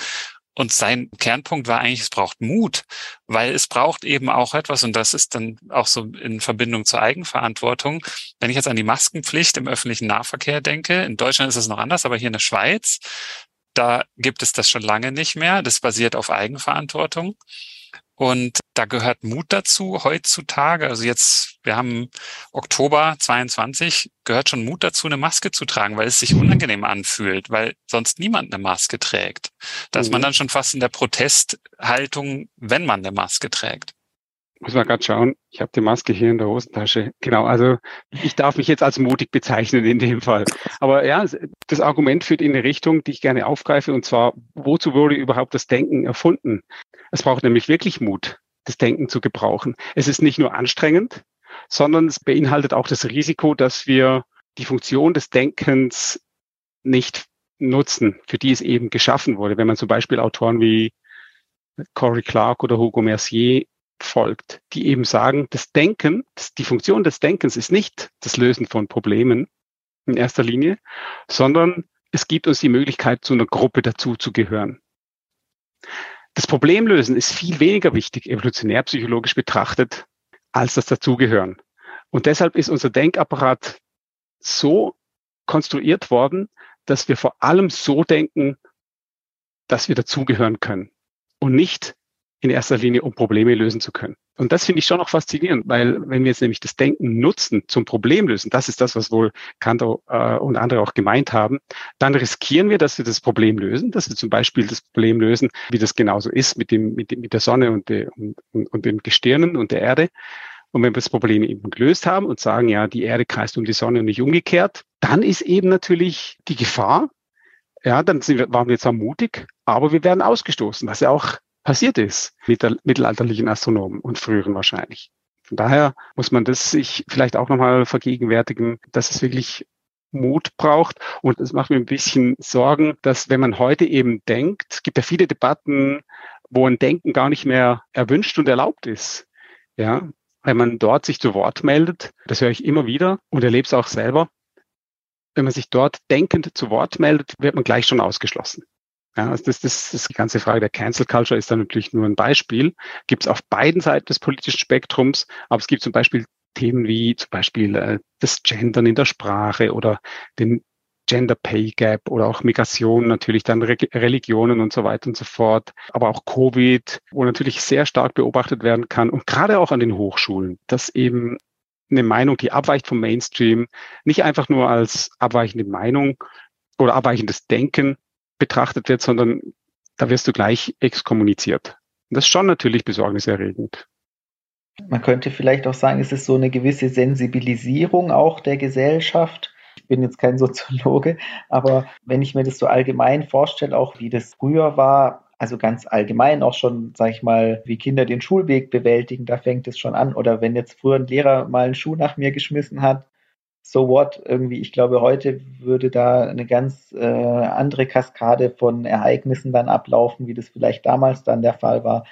E: Und sein Kernpunkt war eigentlich, es braucht Mut, weil es braucht eben auch etwas, und das ist dann auch so in Verbindung zur Eigenverantwortung. Wenn ich jetzt an die Maskenpflicht im öffentlichen Nahverkehr denke, in Deutschland ist es noch anders, aber hier in der Schweiz, da gibt es das schon lange nicht mehr. Das basiert auf Eigenverantwortung. Und da gehört Mut dazu heutzutage. Also jetzt, wir haben Oktober 22, gehört schon Mut dazu, eine Maske zu tragen, weil es sich unangenehm anfühlt, weil sonst niemand eine Maske trägt. Da ist man mhm. dann schon fast in der Protesthaltung, wenn man eine Maske trägt
D: muss man gerade schauen. Ich habe die Maske hier in der Hosentasche. Genau, also ich darf mich jetzt als mutig bezeichnen in dem Fall. Aber ja, das Argument führt in eine Richtung, die ich gerne aufgreife, und zwar, wozu wurde überhaupt das Denken erfunden? Es braucht nämlich wirklich Mut, das Denken zu gebrauchen. Es ist nicht nur anstrengend, sondern es beinhaltet auch das Risiko, dass wir die Funktion des Denkens nicht nutzen, für die es eben geschaffen wurde. Wenn man zum Beispiel Autoren wie Corey Clark oder Hugo Mercier folgt, die eben sagen, das Denken, das, die Funktion des Denkens ist nicht das Lösen von Problemen in erster Linie, sondern es gibt uns die Möglichkeit, zu einer Gruppe dazu zu gehören. Das Problemlösen ist viel weniger wichtig, evolutionär psychologisch betrachtet, als das Dazugehören. Und deshalb ist unser Denkapparat so konstruiert worden, dass wir vor allem so denken, dass wir dazugehören können und nicht in erster Linie, um Probleme lösen zu können. Und das finde ich schon noch faszinierend, weil wenn wir jetzt nämlich das Denken nutzen zum Problemlösen, das ist das, was wohl Kanto äh, und andere auch gemeint haben, dann riskieren wir, dass wir das Problem lösen, dass wir zum Beispiel das Problem lösen, wie das genauso ist mit, dem, mit, dem, mit der Sonne und, de, und, und den Gestirnen und der Erde. Und wenn wir das Problem eben gelöst haben und sagen, ja, die Erde kreist um die Sonne und nicht umgekehrt, dann ist eben natürlich die Gefahr, ja, dann sind wir, waren wir zwar mutig, aber wir werden ausgestoßen, was ja auch passiert ist mit der mittelalterlichen Astronomen und früheren wahrscheinlich. Von daher muss man das sich vielleicht auch nochmal vergegenwärtigen, dass es wirklich Mut braucht. Und es macht mir ein bisschen Sorgen, dass wenn man heute eben denkt, es gibt ja viele Debatten, wo ein Denken gar nicht mehr erwünscht und erlaubt ist. Ja, wenn man dort sich zu Wort meldet, das höre ich immer wieder und erlebe es auch selber. Wenn man sich dort denkend zu Wort meldet, wird man gleich schon ausgeschlossen. Ja, also das, das, das ganze Frage der Cancel Culture ist dann natürlich nur ein Beispiel. Gibt es auf beiden Seiten des politischen Spektrums, aber es gibt zum Beispiel Themen wie zum Beispiel äh, das Gendern in der Sprache oder den Gender Pay Gap oder auch Migration, natürlich dann Re Religionen und so weiter und so fort, aber auch Covid, wo natürlich sehr stark beobachtet werden kann und gerade auch an den Hochschulen, dass eben eine Meinung, die abweicht vom Mainstream, nicht einfach nur als abweichende Meinung oder abweichendes Denken betrachtet wird, sondern da wirst du gleich exkommuniziert. Und das ist schon natürlich besorgniserregend.
C: Man könnte vielleicht auch sagen, es ist so eine gewisse Sensibilisierung auch der Gesellschaft. Ich bin jetzt kein Soziologe, aber wenn ich mir das so allgemein vorstelle, auch wie das früher war, also ganz allgemein auch schon, sag ich mal, wie Kinder den Schulweg bewältigen, da fängt es schon an. Oder wenn jetzt früher ein Lehrer mal einen Schuh nach mir geschmissen hat, so what, irgendwie, ich glaube, heute würde da eine ganz äh, andere Kaskade von Ereignissen dann ablaufen, wie das vielleicht damals dann der Fall war.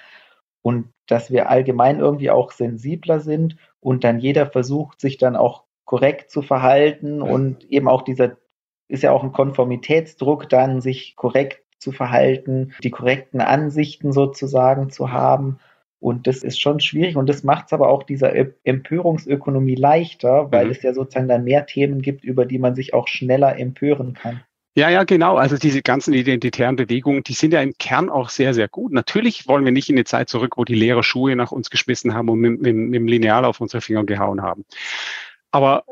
C: Und dass wir allgemein irgendwie auch sensibler sind und dann jeder versucht, sich dann auch korrekt zu verhalten und eben auch dieser ist ja auch ein Konformitätsdruck dann, sich korrekt zu verhalten, die korrekten Ansichten sozusagen zu haben. Und das ist schon schwierig und das macht es aber auch dieser Empörungsökonomie leichter, weil mhm. es ja sozusagen dann mehr Themen gibt, über die man sich auch schneller empören kann.
D: Ja, ja, genau. Also diese ganzen identitären Bewegungen, die sind ja im Kern auch sehr, sehr gut. Natürlich wollen wir nicht in die Zeit zurück, wo die Lehrer Schuhe nach uns geschmissen haben und mit, mit, mit dem Lineal auf unsere Finger gehauen haben. Aber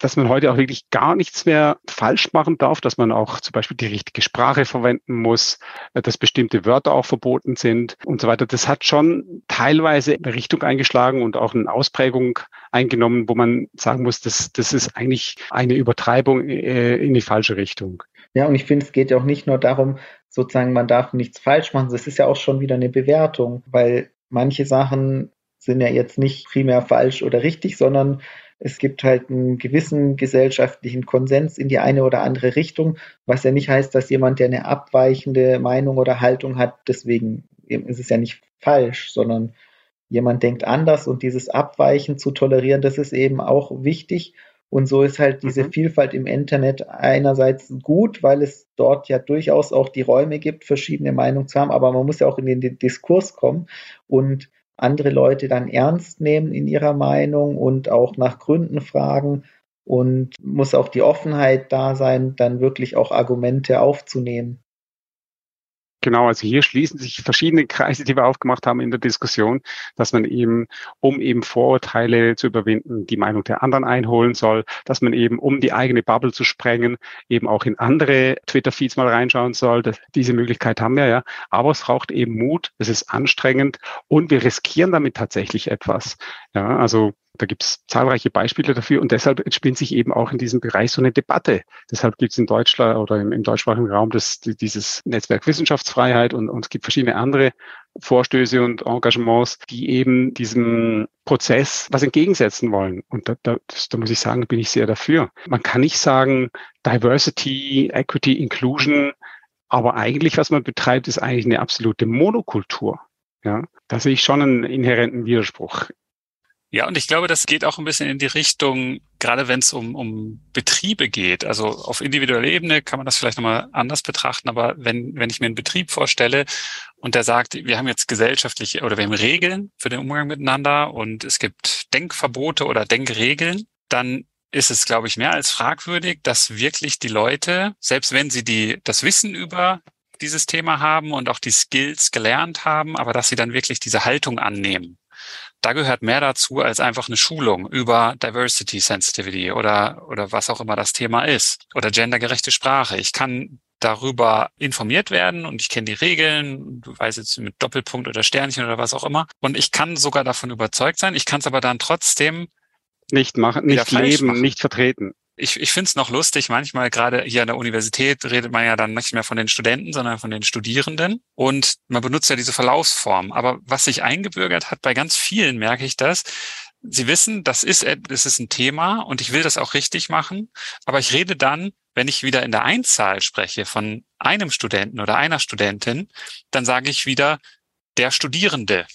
D: dass man heute auch wirklich gar nichts mehr falsch machen darf, dass man auch zum Beispiel die richtige Sprache verwenden muss, äh, dass bestimmte Wörter auch verboten sind und so weiter. Das hat schon teilweise eine Richtung eingeschlagen und auch eine Ausprägung eingenommen, wo man sagen muss, das, das ist eigentlich eine Übertreibung äh, in die falsche Richtung.
C: Ja, und ich finde, es geht ja auch nicht nur darum, sozusagen, man darf nichts falsch machen. Das ist ja auch schon wieder eine Bewertung, weil manche Sachen sind ja jetzt nicht primär falsch oder richtig, sondern es gibt halt einen gewissen gesellschaftlichen Konsens in die eine oder andere Richtung, was ja nicht heißt, dass jemand, der eine abweichende Meinung oder Haltung hat, deswegen ist es ja nicht falsch, sondern jemand denkt anders und dieses Abweichen zu tolerieren, das ist eben auch wichtig. Und so ist halt diese mhm. Vielfalt im Internet einerseits gut, weil es dort ja durchaus auch die Räume gibt, verschiedene Meinungen zu haben, aber man muss ja auch in den Diskurs kommen und andere Leute dann ernst nehmen in ihrer Meinung und auch nach Gründen fragen und muss auch die Offenheit da sein, dann wirklich auch Argumente aufzunehmen.
D: Genau, also hier schließen sich verschiedene Kreise, die wir aufgemacht haben in der Diskussion, dass man eben, um eben Vorurteile zu überwinden, die Meinung der anderen einholen soll, dass man eben, um die eigene Bubble zu sprengen, eben auch in andere Twitter-Feeds mal reinschauen soll. Das, diese Möglichkeit haben wir ja. Aber es braucht eben Mut, es ist anstrengend und wir riskieren damit tatsächlich etwas. Ja, also da gibt es zahlreiche Beispiele dafür und deshalb entspinnt sich eben auch in diesem Bereich so eine Debatte. Deshalb gibt es in Deutschland oder im, im deutschsprachigen Raum das, dieses Netzwerk Wissenschaftsfreiheit und, und es gibt verschiedene andere Vorstöße und Engagements, die eben diesem Prozess was entgegensetzen wollen. Und da, da, das, da muss ich sagen, bin ich sehr dafür. Man kann nicht sagen, Diversity, Equity, Inclusion, aber eigentlich, was man betreibt, ist eigentlich eine absolute Monokultur. Ja, da sehe ich schon einen inhärenten Widerspruch.
E: Ja, und ich glaube, das geht auch ein bisschen in die Richtung, gerade wenn es um, um Betriebe geht. Also auf individueller Ebene kann man das vielleicht nochmal anders betrachten, aber wenn, wenn ich mir einen Betrieb vorstelle und der sagt, wir haben jetzt gesellschaftliche oder wir haben Regeln für den Umgang miteinander und es gibt Denkverbote oder Denkregeln, dann ist es, glaube ich, mehr als fragwürdig, dass wirklich die Leute, selbst wenn sie die, das Wissen über dieses Thema haben und auch die Skills gelernt haben, aber dass sie dann wirklich diese Haltung annehmen da gehört mehr dazu als einfach eine Schulung über Diversity Sensitivity oder, oder was auch immer das Thema ist oder gendergerechte Sprache. Ich kann darüber informiert werden und ich kenne die Regeln, du weißt jetzt mit Doppelpunkt oder Sternchen oder was auch immer. Und ich kann sogar davon überzeugt sein. Ich kann es aber dann trotzdem
D: nicht machen, nicht leben, machen. nicht vertreten
E: ich, ich finde es noch lustig, manchmal gerade hier an der Universität redet man ja dann nicht mehr von den Studenten, sondern von den Studierenden. Und man benutzt ja diese Verlaufsform. Aber was sich eingebürgert hat, bei ganz vielen merke ich das, Sie wissen, das ist, das ist ein Thema und ich will das auch richtig machen. Aber ich rede dann, wenn ich wieder in der Einzahl spreche von einem Studenten oder einer Studentin, dann sage ich wieder der Studierende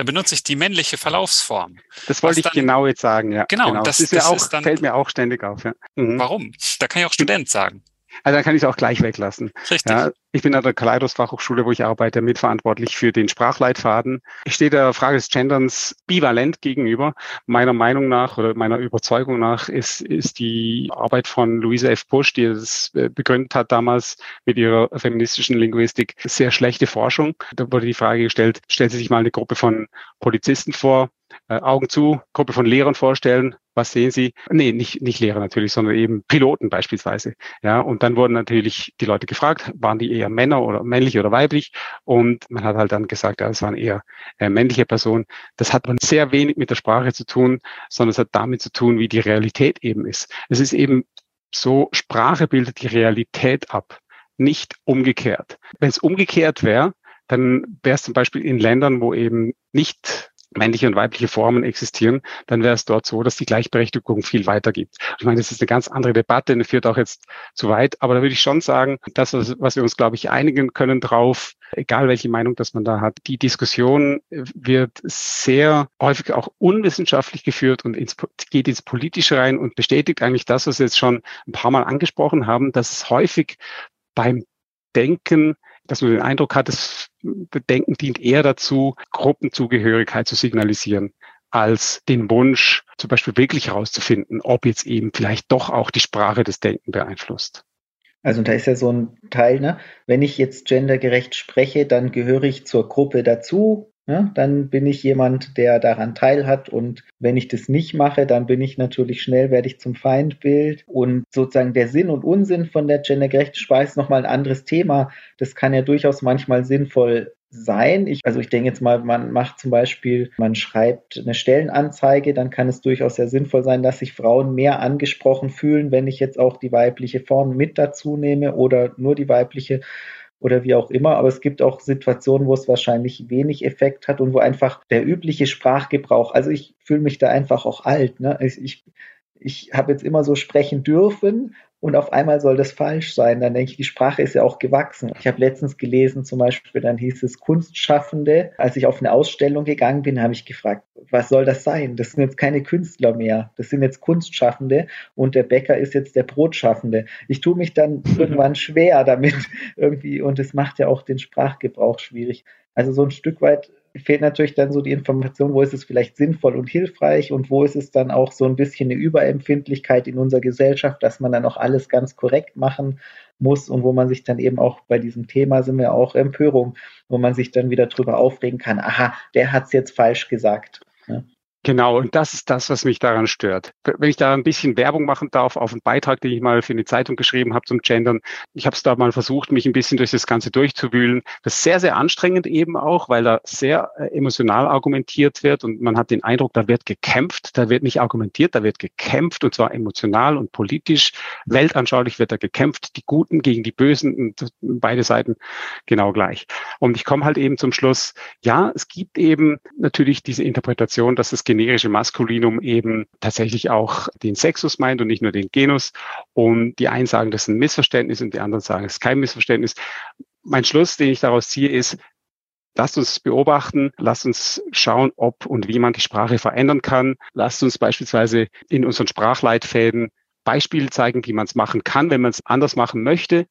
E: dann benutze ich die männliche Verlaufsform.
D: Das wollte ich genau jetzt sagen, ja.
E: Genau, genau.
D: Das, das, das, auch, ist dann, fällt mir auch ständig auf. Ja.
E: Mhm. Warum? Da kann ich auch Student sagen.
D: Also dann kann ich es auch gleich weglassen.
E: Richtig. Ja,
D: Ich bin an der Kaleidos Fachhochschule, wo ich arbeite, mitverantwortlich für den Sprachleitfaden. Ich stehe der Frage des Genderns bivalent gegenüber. Meiner Meinung nach oder meiner Überzeugung nach ist, ist die Arbeit von Louise F. Bush, die es äh, begründet hat damals mit ihrer feministischen Linguistik, sehr schlechte Forschung. Da wurde die Frage gestellt, stellt Sie sich mal eine Gruppe von Polizisten vor, äh, Augen zu, Gruppe von Lehrern vorstellen. Was sehen Sie? Nee, nicht, nicht Lehrer natürlich, sondern eben Piloten beispielsweise. Ja, und dann wurden natürlich die Leute gefragt, waren die eher Männer oder männlich oder weiblich? Und man hat halt dann gesagt, ja, es waren eher äh, männliche Personen. Das hat man sehr wenig mit der Sprache zu tun, sondern es hat damit zu tun, wie die Realität eben ist. Es ist eben so, Sprache bildet die Realität ab, nicht umgekehrt. Wenn es umgekehrt wäre, dann wäre es zum Beispiel in Ländern, wo eben nicht männliche und weibliche Formen existieren, dann wäre es dort so, dass die Gleichberechtigung viel weiter gibt. Ich meine, das ist eine ganz andere Debatte, die führt auch jetzt zu weit, aber da würde ich schon sagen, das, was wir uns, glaube ich, einigen können drauf, egal welche Meinung das man da hat, die Diskussion wird sehr häufig auch unwissenschaftlich geführt und ins, geht ins Politische rein und bestätigt eigentlich das, was wir jetzt schon ein paar Mal angesprochen haben, dass es häufig beim Denken dass man den Eindruck hat, das Bedenken dient eher dazu, Gruppenzugehörigkeit zu signalisieren, als den Wunsch, zum Beispiel wirklich herauszufinden, ob jetzt eben vielleicht doch auch die Sprache des Denken beeinflusst.
C: Also da ist ja so ein Teil, ne? wenn ich jetzt gendergerecht spreche, dann gehöre ich zur Gruppe dazu, Ne? Dann bin ich jemand, der daran teilhat und wenn ich das nicht mache, dann bin ich natürlich schnell, werde ich zum Feindbild und sozusagen der Sinn und Unsinn von der gendergerechten Sprache ist nochmal ein anderes Thema. Das kann ja durchaus manchmal sinnvoll sein. Ich, also ich denke jetzt mal, man macht zum Beispiel, man schreibt eine Stellenanzeige, dann kann es durchaus sehr sinnvoll sein, dass sich Frauen mehr angesprochen fühlen, wenn ich jetzt auch die weibliche Form mit dazu nehme oder nur die weibliche oder wie auch immer. Aber es gibt auch Situationen, wo es wahrscheinlich wenig Effekt hat und wo einfach der übliche Sprachgebrauch, also ich fühle mich da einfach auch alt. Ne? Ich, ich, ich habe jetzt immer so sprechen dürfen und auf einmal soll das falsch sein. Dann denke ich, die Sprache ist ja auch gewachsen. Ich habe letztens gelesen, zum Beispiel, dann hieß es Kunstschaffende. Als ich auf eine Ausstellung gegangen bin, habe ich gefragt, was soll das sein? Das sind jetzt keine Künstler mehr. Das sind jetzt Kunstschaffende und der Bäcker ist jetzt der Brotschaffende. Ich tue mich dann irgendwann schwer damit irgendwie und es macht ja auch den Sprachgebrauch schwierig. Also so ein Stück weit fehlt natürlich dann so die Information, wo ist es vielleicht sinnvoll und hilfreich und wo ist es dann auch so ein bisschen eine Überempfindlichkeit in unserer Gesellschaft, dass man dann auch alles ganz korrekt machen muss und wo man sich dann eben auch bei diesem Thema sind wir auch Empörung, wo man sich dann wieder drüber aufregen kann, aha, der hat es jetzt falsch gesagt.
D: Genau, und das ist das, was mich daran stört. Wenn ich da ein bisschen Werbung machen darf auf einen Beitrag, den ich mal für eine Zeitung geschrieben habe zum Gendern. Ich habe es da mal versucht, mich ein bisschen durch das Ganze durchzuwühlen. Das ist sehr, sehr anstrengend eben auch, weil da sehr äh, emotional argumentiert wird und man hat den Eindruck, da wird gekämpft, da wird nicht argumentiert, da wird gekämpft und zwar emotional und politisch. Weltanschaulich wird da gekämpft, die Guten gegen die Bösen und beide Seiten genau gleich. Und ich komme halt eben zum Schluss, ja, es gibt eben natürlich diese Interpretation, dass es generische Maskulinum eben tatsächlich auch den Sexus meint und nicht nur den Genus. Und die einen sagen, das ist ein Missverständnis und die anderen sagen, es ist kein Missverständnis. Mein Schluss, den ich daraus ziehe, ist, Lasst uns beobachten, lasst uns schauen, ob und wie man die Sprache verändern kann. Lasst uns beispielsweise in unseren Sprachleitfäden Beispiele zeigen, wie man es machen kann, wenn man es anders machen möchte.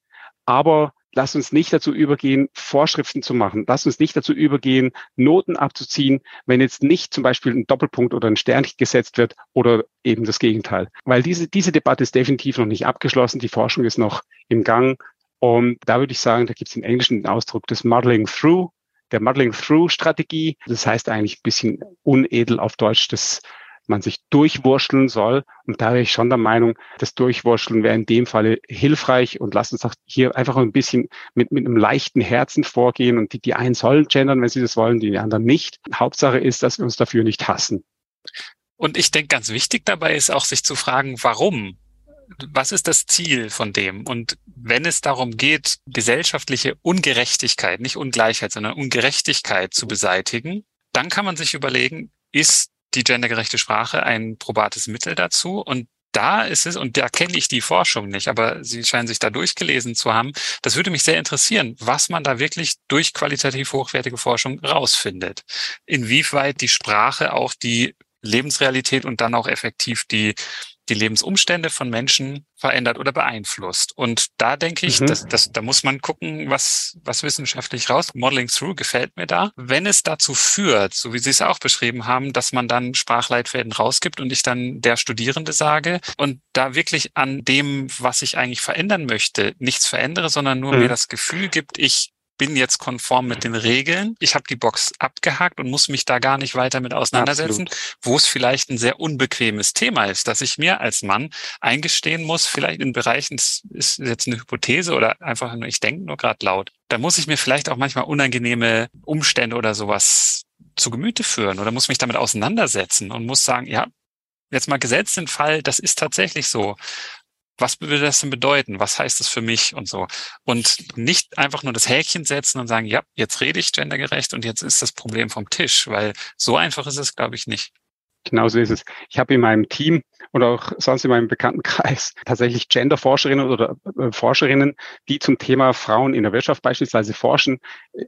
D: Aber Lass uns nicht dazu übergehen, Vorschriften zu machen. Lass uns nicht dazu übergehen, Noten abzuziehen, wenn jetzt nicht zum Beispiel ein Doppelpunkt oder ein Sternchen gesetzt wird oder eben das Gegenteil. Weil diese, diese Debatte ist definitiv noch nicht abgeschlossen. Die Forschung ist noch im Gang. Und da würde ich sagen, da gibt es im Englischen den Ausdruck des Modeling Through, der Modeling Through Strategie. Das heißt eigentlich ein bisschen unedel auf Deutsch das man sich durchwurschteln soll. Und da wäre ich schon der Meinung, das Durchwurschteln wäre in dem Falle hilfreich und lasst uns auch hier einfach ein bisschen mit, mit einem leichten Herzen vorgehen und die, die einen sollen gendern, wenn sie das wollen, die anderen nicht. Hauptsache ist, dass wir uns dafür nicht hassen.
E: Und ich denke, ganz wichtig dabei ist auch, sich zu fragen, warum? Was ist das Ziel von dem? Und wenn es darum geht, gesellschaftliche Ungerechtigkeit, nicht Ungleichheit, sondern Ungerechtigkeit zu beseitigen, dann kann man sich überlegen, ist die gendergerechte Sprache ein probates Mittel dazu. Und da ist es, und da kenne ich die Forschung nicht, aber Sie scheinen sich da durchgelesen zu haben. Das würde mich sehr interessieren, was man da wirklich durch qualitativ hochwertige Forschung rausfindet. Inwieweit die Sprache auch die Lebensrealität und dann auch effektiv die die Lebensumstände von Menschen verändert oder beeinflusst. Und da denke ich,
D: Mhm.
E: dass, dass, da muss man gucken, was, was wissenschaftlich raus. Modeling Through gefällt mir da. Wenn es dazu führt, so wie Sie es auch beschrieben haben, dass man dann Sprachleitfäden rausgibt und ich dann der Studierende sage und da wirklich an dem, was ich eigentlich verändern möchte, nichts verändere, sondern nur
D: Mhm.
E: mir das Gefühl gibt, ich bin jetzt konform mit den Regeln. Ich habe die Box abgehakt und muss mich da gar nicht weiter mit auseinandersetzen, wo es vielleicht ein sehr unbequemes Thema ist, dass ich mir als Mann eingestehen muss, vielleicht in Bereichen, das ist jetzt eine Hypothese oder einfach nur, ich denke nur gerade laut, da muss ich mir vielleicht auch manchmal unangenehme Umstände oder sowas zu Gemüte führen oder muss mich damit auseinandersetzen und muss sagen, ja, jetzt mal gesetzt den Fall, das ist tatsächlich so. Was würde das denn bedeuten? Was heißt das für mich und so? Und nicht einfach nur das Häkchen setzen und sagen, ja, jetzt rede ich gendergerecht und jetzt ist das Problem vom Tisch, weil so einfach ist es, glaube ich, nicht.
D: Genauso ist es. Ich habe in meinem Team und auch sonst in meinem Bekanntenkreis tatsächlich Gender-Forscherinnen oder äh, Forscherinnen, die zum Thema Frauen in der Wirtschaft beispielsweise forschen,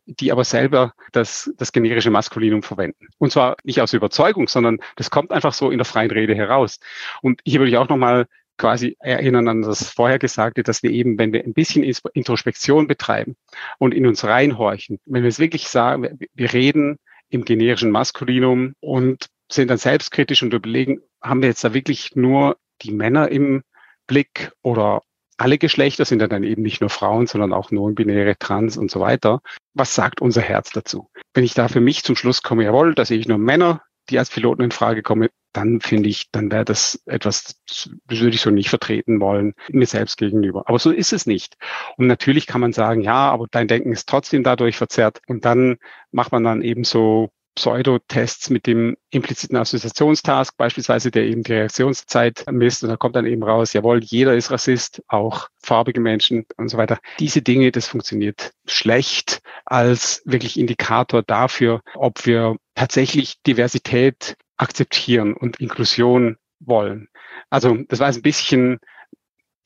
D: die aber selber das, das generische Maskulinum verwenden. Und zwar nicht aus Überzeugung, sondern das kommt einfach so in der freien Rede heraus. Und hier würde ich auch nochmal quasi erinnern an das Vorhergesagte, dass wir eben, wenn wir ein bisschen Introspektion betreiben und in uns reinhorchen, wenn wir es wirklich sagen, wir reden im generischen Maskulinum und sind dann selbstkritisch und überlegen, haben wir jetzt da wirklich nur die Männer im Blick oder alle Geschlechter sind dann eben nicht nur Frauen, sondern auch non-binäre, trans und so weiter. Was sagt unser Herz dazu? Wenn ich da für mich zum Schluss komme, jawohl, da sehe ich nur Männer, die als Piloten in Frage kommen, dann finde ich, dann wäre das etwas, das würde ich so nicht vertreten wollen, mir selbst gegenüber. Aber so ist es nicht. Und natürlich kann man sagen, ja, aber dein Denken ist trotzdem dadurch verzerrt. Und dann macht man dann eben so Pseudotests mit dem impliziten Assoziationstask, beispielsweise, der eben die Reaktionszeit misst. Und da kommt dann eben raus, jawohl, jeder ist Rassist, auch farbige Menschen und so weiter. Diese Dinge, das funktioniert schlecht als wirklich Indikator dafür, ob wir tatsächlich Diversität akzeptieren und Inklusion wollen. Also das war ein bisschen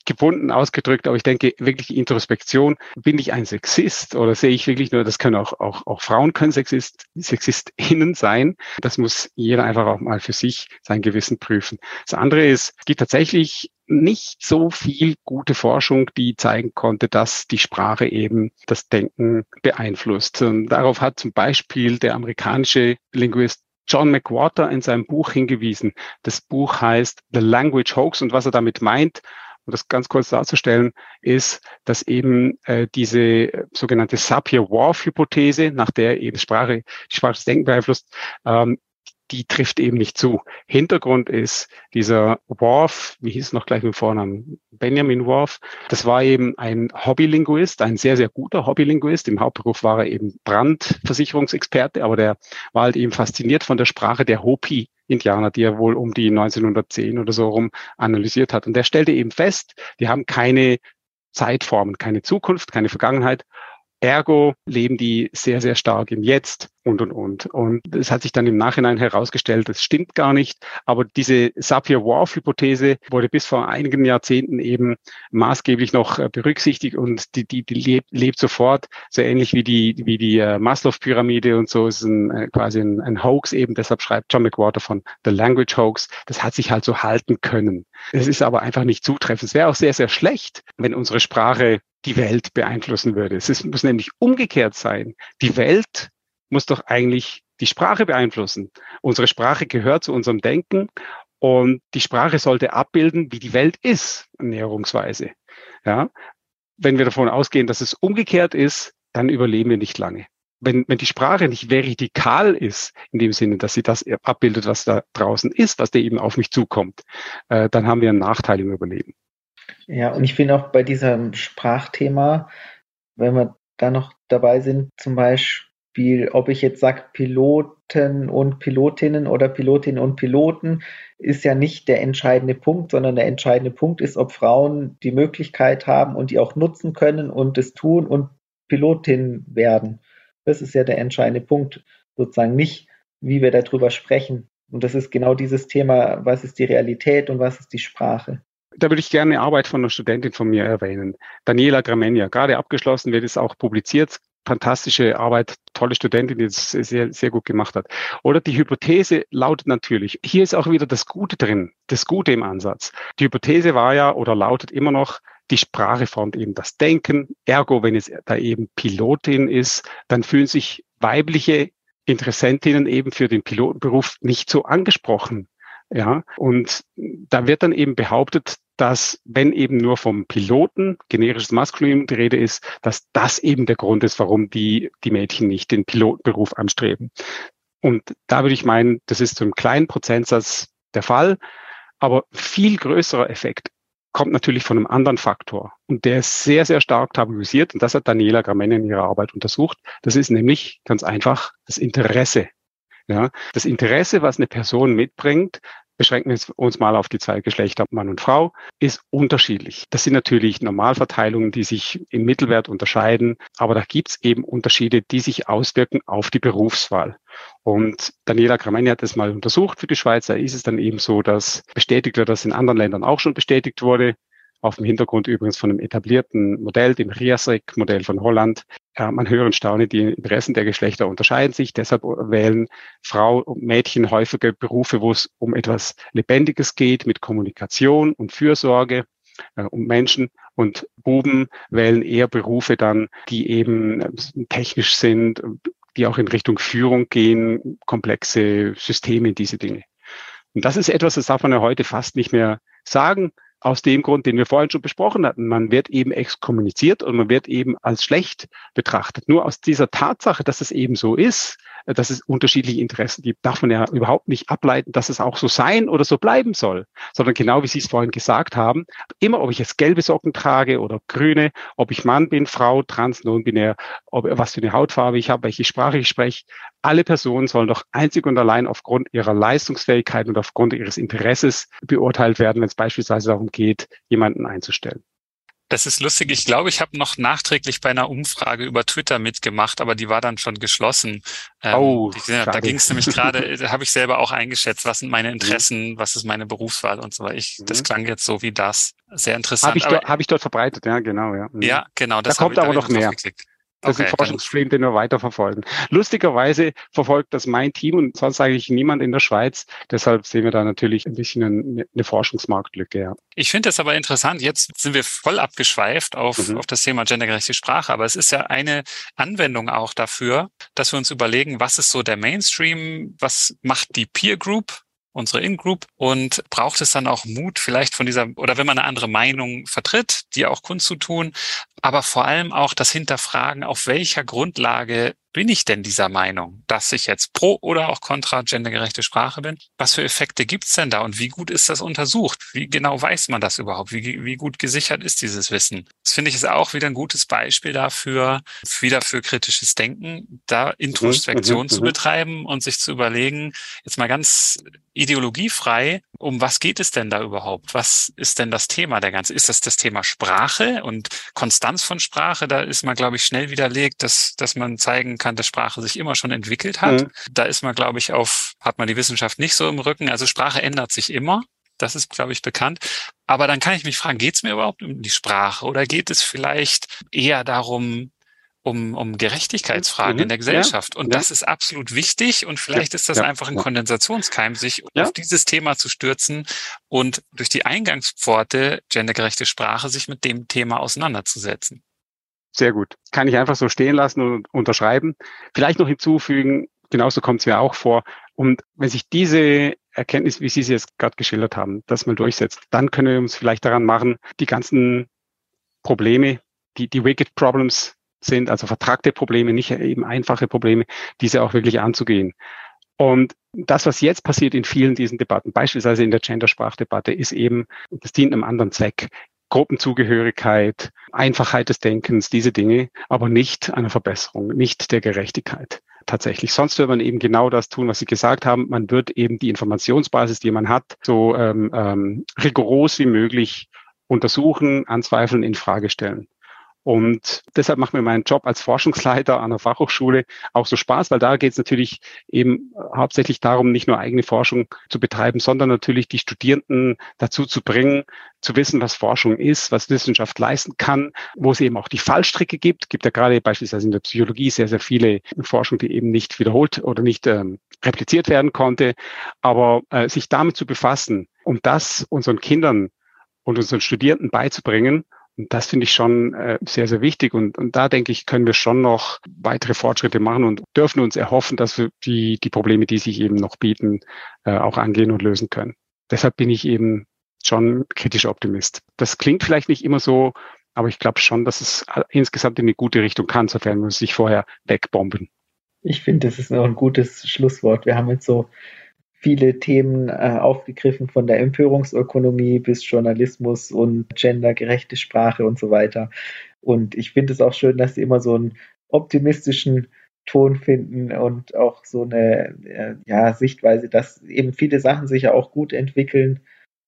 D: gebunden ausgedrückt, aber ich denke wirklich Introspektion, bin ich ein Sexist oder sehe ich wirklich nur, das können auch, auch, auch Frauen können Sexist, SexistInnen sein. Das muss jeder einfach auch mal für sich sein Gewissen prüfen. Das andere ist, es gibt tatsächlich nicht so viel gute Forschung, die zeigen konnte, dass die Sprache eben das Denken beeinflusst. Und darauf hat zum Beispiel der amerikanische Linguist John McWhorter in seinem Buch hingewiesen. Das Buch heißt The Language Hoax und was er damit meint, um das ganz kurz darzustellen, ist, dass eben äh, diese sogenannte Sapir-Whorf-Hypothese, nach der eben Sprache, die Sprache das Denken beeinflusst, ähm, die trifft eben nicht zu. Hintergrund ist dieser Worf, wie hieß es noch gleich mit Vornamen, Benjamin Worf, das war eben ein Hobbylinguist, ein sehr, sehr guter Hobbylinguist. Im Hauptberuf war er eben Brandversicherungsexperte, aber der war halt eben fasziniert von der Sprache der Hopi. Indianer, die er wohl um die 1910 oder so rum analysiert hat. Und der stellte eben fest, die haben keine Zeitformen, keine Zukunft, keine Vergangenheit. Ergo leben die sehr, sehr stark im Jetzt und, und, und. Und es hat sich dann im Nachhinein herausgestellt, das stimmt gar nicht. Aber diese Sapir-Whorf-Hypothese wurde bis vor einigen Jahrzehnten eben maßgeblich noch berücksichtigt und die, die, die lebt, lebt sofort, so ähnlich wie die, wie die uh, Maslow-Pyramide und so ist ein, äh, quasi ein, ein Hoax eben. Deshalb schreibt John McWhorter von The Language Hoax. Das hat sich halt so halten können. Es ist aber einfach nicht zutreffend. Es wäre auch sehr, sehr schlecht, wenn unsere Sprache die Welt beeinflussen würde. Es ist, muss nämlich umgekehrt sein. Die Welt muss doch eigentlich die Sprache beeinflussen. Unsere Sprache gehört zu unserem Denken und die Sprache sollte abbilden, wie die Welt ist, näherungsweise. Ja? Wenn wir davon ausgehen, dass es umgekehrt ist, dann überleben wir nicht lange. Wenn, wenn die Sprache nicht vertikal ist, in dem Sinne, dass sie das abbildet, was da draußen ist, was da eben auf mich zukommt, äh, dann haben wir einen Nachteil im Überleben.
C: Ja, und ich finde auch bei diesem Sprachthema, wenn wir da noch dabei sind, zum Beispiel, ob ich jetzt sage Piloten und Pilotinnen oder Pilotinnen und Piloten, ist ja nicht der entscheidende Punkt, sondern der entscheidende Punkt ist, ob Frauen die Möglichkeit haben und die auch nutzen können und es tun und Pilotin werden. Das ist ja der entscheidende Punkt, sozusagen nicht, wie wir darüber sprechen. Und das ist genau dieses Thema, was ist die Realität und was ist die Sprache
D: da würde ich gerne eine Arbeit von einer Studentin von mir erwähnen. Daniela Gramegna, gerade abgeschlossen, wird es auch publiziert. fantastische Arbeit, tolle Studentin, die das sehr, sehr gut gemacht hat. Oder die Hypothese lautet natürlich, hier ist auch wieder das Gute drin, das Gute im Ansatz. Die Hypothese war ja oder lautet immer noch, die Sprache formt eben das Denken. Ergo, wenn es da eben Pilotin ist, dann fühlen sich weibliche Interessentinnen eben für den Pilotenberuf nicht so angesprochen. Ja, und da wird dann eben behauptet, dass wenn eben nur vom Piloten, generisches Maskulin die Rede ist, dass das eben der Grund ist, warum die, die Mädchen nicht den Pilotenberuf anstreben. Und da würde ich meinen, das ist zu einem kleinen Prozentsatz der Fall, aber viel größerer Effekt kommt natürlich von einem anderen Faktor. Und der ist sehr, sehr stark tabuisiert. Und das hat Daniela Gramenne in ihrer Arbeit untersucht. Das ist nämlich ganz einfach das Interesse. Ja, das Interesse, was eine Person mitbringt, beschränken wir uns mal auf die zwei Geschlechter, Mann und Frau, ist unterschiedlich. Das sind natürlich Normalverteilungen, die sich im Mittelwert unterscheiden, aber da gibt es eben Unterschiede, die sich auswirken auf die Berufswahl. Und Daniela Gramagni hat das mal untersucht für die Schweiz. Da ist es dann eben so, dass bestätigt wird, dass in anderen Ländern auch schon bestätigt wurde auf dem Hintergrund übrigens von einem etablierten Modell, dem RIASRIC-Modell von Holland. Ja, man höre und staune, die Interessen der Geschlechter unterscheiden sich. Deshalb wählen Frau und Mädchen häufige Berufe, wo es um etwas Lebendiges geht, mit Kommunikation und Fürsorge äh, um Menschen. Und Buben wählen eher Berufe dann, die eben äh, technisch sind, die auch in Richtung Führung gehen, komplexe Systeme, diese Dinge. Und das ist etwas, das darf man ja heute fast nicht mehr sagen aus dem Grund, den wir vorhin schon besprochen hatten. Man wird eben exkommuniziert und man wird eben als schlecht betrachtet. Nur aus dieser Tatsache, dass es eben so ist, dass es unterschiedliche Interessen gibt, darf man ja überhaupt nicht ableiten, dass es auch so sein oder so bleiben soll, sondern genau wie Sie es vorhin gesagt haben, immer ob ich jetzt gelbe Socken trage oder grüne, ob ich Mann bin, Frau, trans, non-binär, ob, was für eine Hautfarbe ich habe, welche Sprache ich spreche, alle Personen sollen doch einzig und allein aufgrund ihrer Leistungsfähigkeit und aufgrund ihres Interesses beurteilt werden, wenn es beispielsweise darum geht, jemanden einzustellen.
E: Das ist lustig. Ich glaube, ich habe noch nachträglich bei einer Umfrage über Twitter mitgemacht, aber die war dann schon geschlossen.
D: Ähm, oh,
E: die, da ging es nämlich gerade, da habe ich selber auch eingeschätzt, was sind meine mhm. Interessen, mhm. was ist meine Berufswahl und so weiter. Ich, Das mhm. klang jetzt so wie das. Sehr interessant.
D: Habe ich, dort, hab ich dort verbreitet, ja, genau. Ja,
E: mhm. ja genau.
D: Das da kommt aber noch mehr. Geklickt. Das okay, ist ein Forschungsstream, den wir weiter verfolgen. Lustigerweise verfolgt das mein Team und sonst eigentlich niemand in der Schweiz. Deshalb sehen wir da natürlich ein bisschen eine, eine Forschungsmarktlücke. Ja.
E: Ich finde das aber interessant. Jetzt sind wir voll abgeschweift auf, mhm. auf das Thema gendergerechte Sprache. Aber es ist ja eine Anwendung auch dafür, dass wir uns überlegen, was ist so der Mainstream? Was macht die Peer Group? Unsere In-Group und braucht es dann auch Mut, vielleicht von dieser, oder wenn man eine andere Meinung vertritt, die auch kundzutun, aber vor allem auch das Hinterfragen, auf welcher Grundlage bin ich denn dieser Meinung, dass ich jetzt pro oder auch kontra gendergerechte Sprache bin? Was für Effekte gibt's denn da und wie gut ist das untersucht? Wie genau weiß man das überhaupt? Wie, wie gut gesichert ist dieses Wissen? Das finde ich ist auch wieder ein gutes Beispiel dafür, wieder für kritisches Denken, da Introspektion mhm, mhm zu mhm. betreiben und sich zu überlegen, jetzt mal ganz ideologiefrei, um was geht es denn da überhaupt? Was ist denn das Thema der ganzen? Ist das das Thema Sprache und Konstanz von Sprache? Da ist man, glaube ich, schnell widerlegt, dass, dass man zeigen kann, dass Sprache sich immer schon entwickelt hat. Mhm. Da ist man, glaube ich, auf, hat man die Wissenschaft nicht so im Rücken. Also Sprache ändert sich immer. Das ist, glaube ich, bekannt. Aber dann kann ich mich fragen, geht es mir überhaupt um die Sprache oder geht es vielleicht eher darum, um, um Gerechtigkeitsfragen mhm. in der Gesellschaft. Ja, und ja. das ist absolut wichtig. Und vielleicht ist das einfach ein Kondensationskeim, sich auf dieses Thema zu stürzen und durch die Eingangspforte gendergerechte Sprache sich mit dem Thema auseinanderzusetzen.
D: Sehr gut. Kann ich einfach so stehen lassen und unterschreiben. Vielleicht noch hinzufügen, genauso kommt es mir auch vor. Und wenn sich diese Erkenntnis, wie Sie sie jetzt gerade geschildert haben, das mal durchsetzt, dann können wir uns vielleicht daran machen, die ganzen Probleme, die, die Wicked Problems sind, also vertragte Probleme, nicht eben einfache Probleme, diese auch wirklich anzugehen. Und das, was jetzt passiert in vielen diesen Debatten, beispielsweise in der Gendersprachdebatte, ist eben, das dient einem anderen Zweck. Gruppenzugehörigkeit, Einfachheit des Denkens, diese Dinge, aber nicht einer Verbesserung, nicht der Gerechtigkeit tatsächlich. Sonst würde man eben genau das tun, was Sie gesagt haben. Man wird eben die Informationsbasis, die man hat, so ähm, ähm, rigoros wie möglich untersuchen, anzweifeln, in Frage stellen. Und deshalb macht mir mein Job als Forschungsleiter an der Fachhochschule auch so Spaß, weil da geht es natürlich eben hauptsächlich darum, nicht nur eigene Forschung zu betreiben, sondern natürlich die Studierenden dazu zu bringen, zu wissen, was Forschung ist, was Wissenschaft leisten kann, wo es eben auch die Fallstricke gibt. Gibt ja gerade beispielsweise in der Psychologie sehr, sehr viele Forschung, die eben nicht wiederholt oder nicht ähm, repliziert werden konnte. Aber äh, sich damit zu befassen, um das unseren Kindern und unseren Studierenden beizubringen, und das finde ich schon äh, sehr, sehr wichtig. Und, und da denke ich, können wir schon noch weitere Fortschritte machen und dürfen uns erhoffen, dass wir die, die Probleme, die sich eben noch bieten, äh, auch angehen und lösen können. Deshalb bin ich eben schon kritischer Optimist. Das klingt vielleicht nicht immer so, aber ich glaube schon, dass es insgesamt in eine gute Richtung kann, sofern wir uns nicht vorher wegbomben.
C: Ich finde, das ist noch ein gutes Schlusswort. Wir haben jetzt so viele Themen äh, aufgegriffen, von der Empörungsökonomie bis Journalismus und gendergerechte Sprache und so weiter. Und ich finde es auch schön, dass Sie immer so einen optimistischen Ton finden und auch so eine äh, ja, Sichtweise, dass eben viele Sachen sich ja auch gut entwickeln,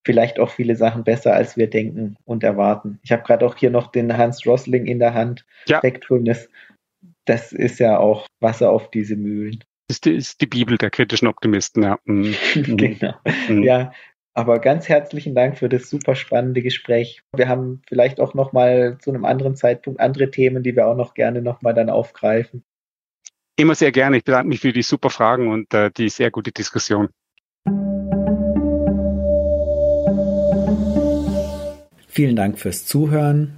C: vielleicht auch viele Sachen besser, als wir denken und erwarten. Ich habe gerade auch hier noch den Hans Rosling in der Hand, ja. Factfulness. Das ist ja auch Wasser auf diese Mühlen
D: ist die, ist die Bibel der kritischen Optimisten, ja. Mhm.
C: genau. Mhm. Ja, aber ganz herzlichen Dank für das super spannende Gespräch. Wir haben vielleicht auch noch mal zu einem anderen Zeitpunkt andere Themen, die wir auch noch gerne noch mal dann aufgreifen.
D: Immer sehr gerne. Ich bedanke mich für die super Fragen und äh, die sehr gute Diskussion.
B: Vielen Dank fürs Zuhören.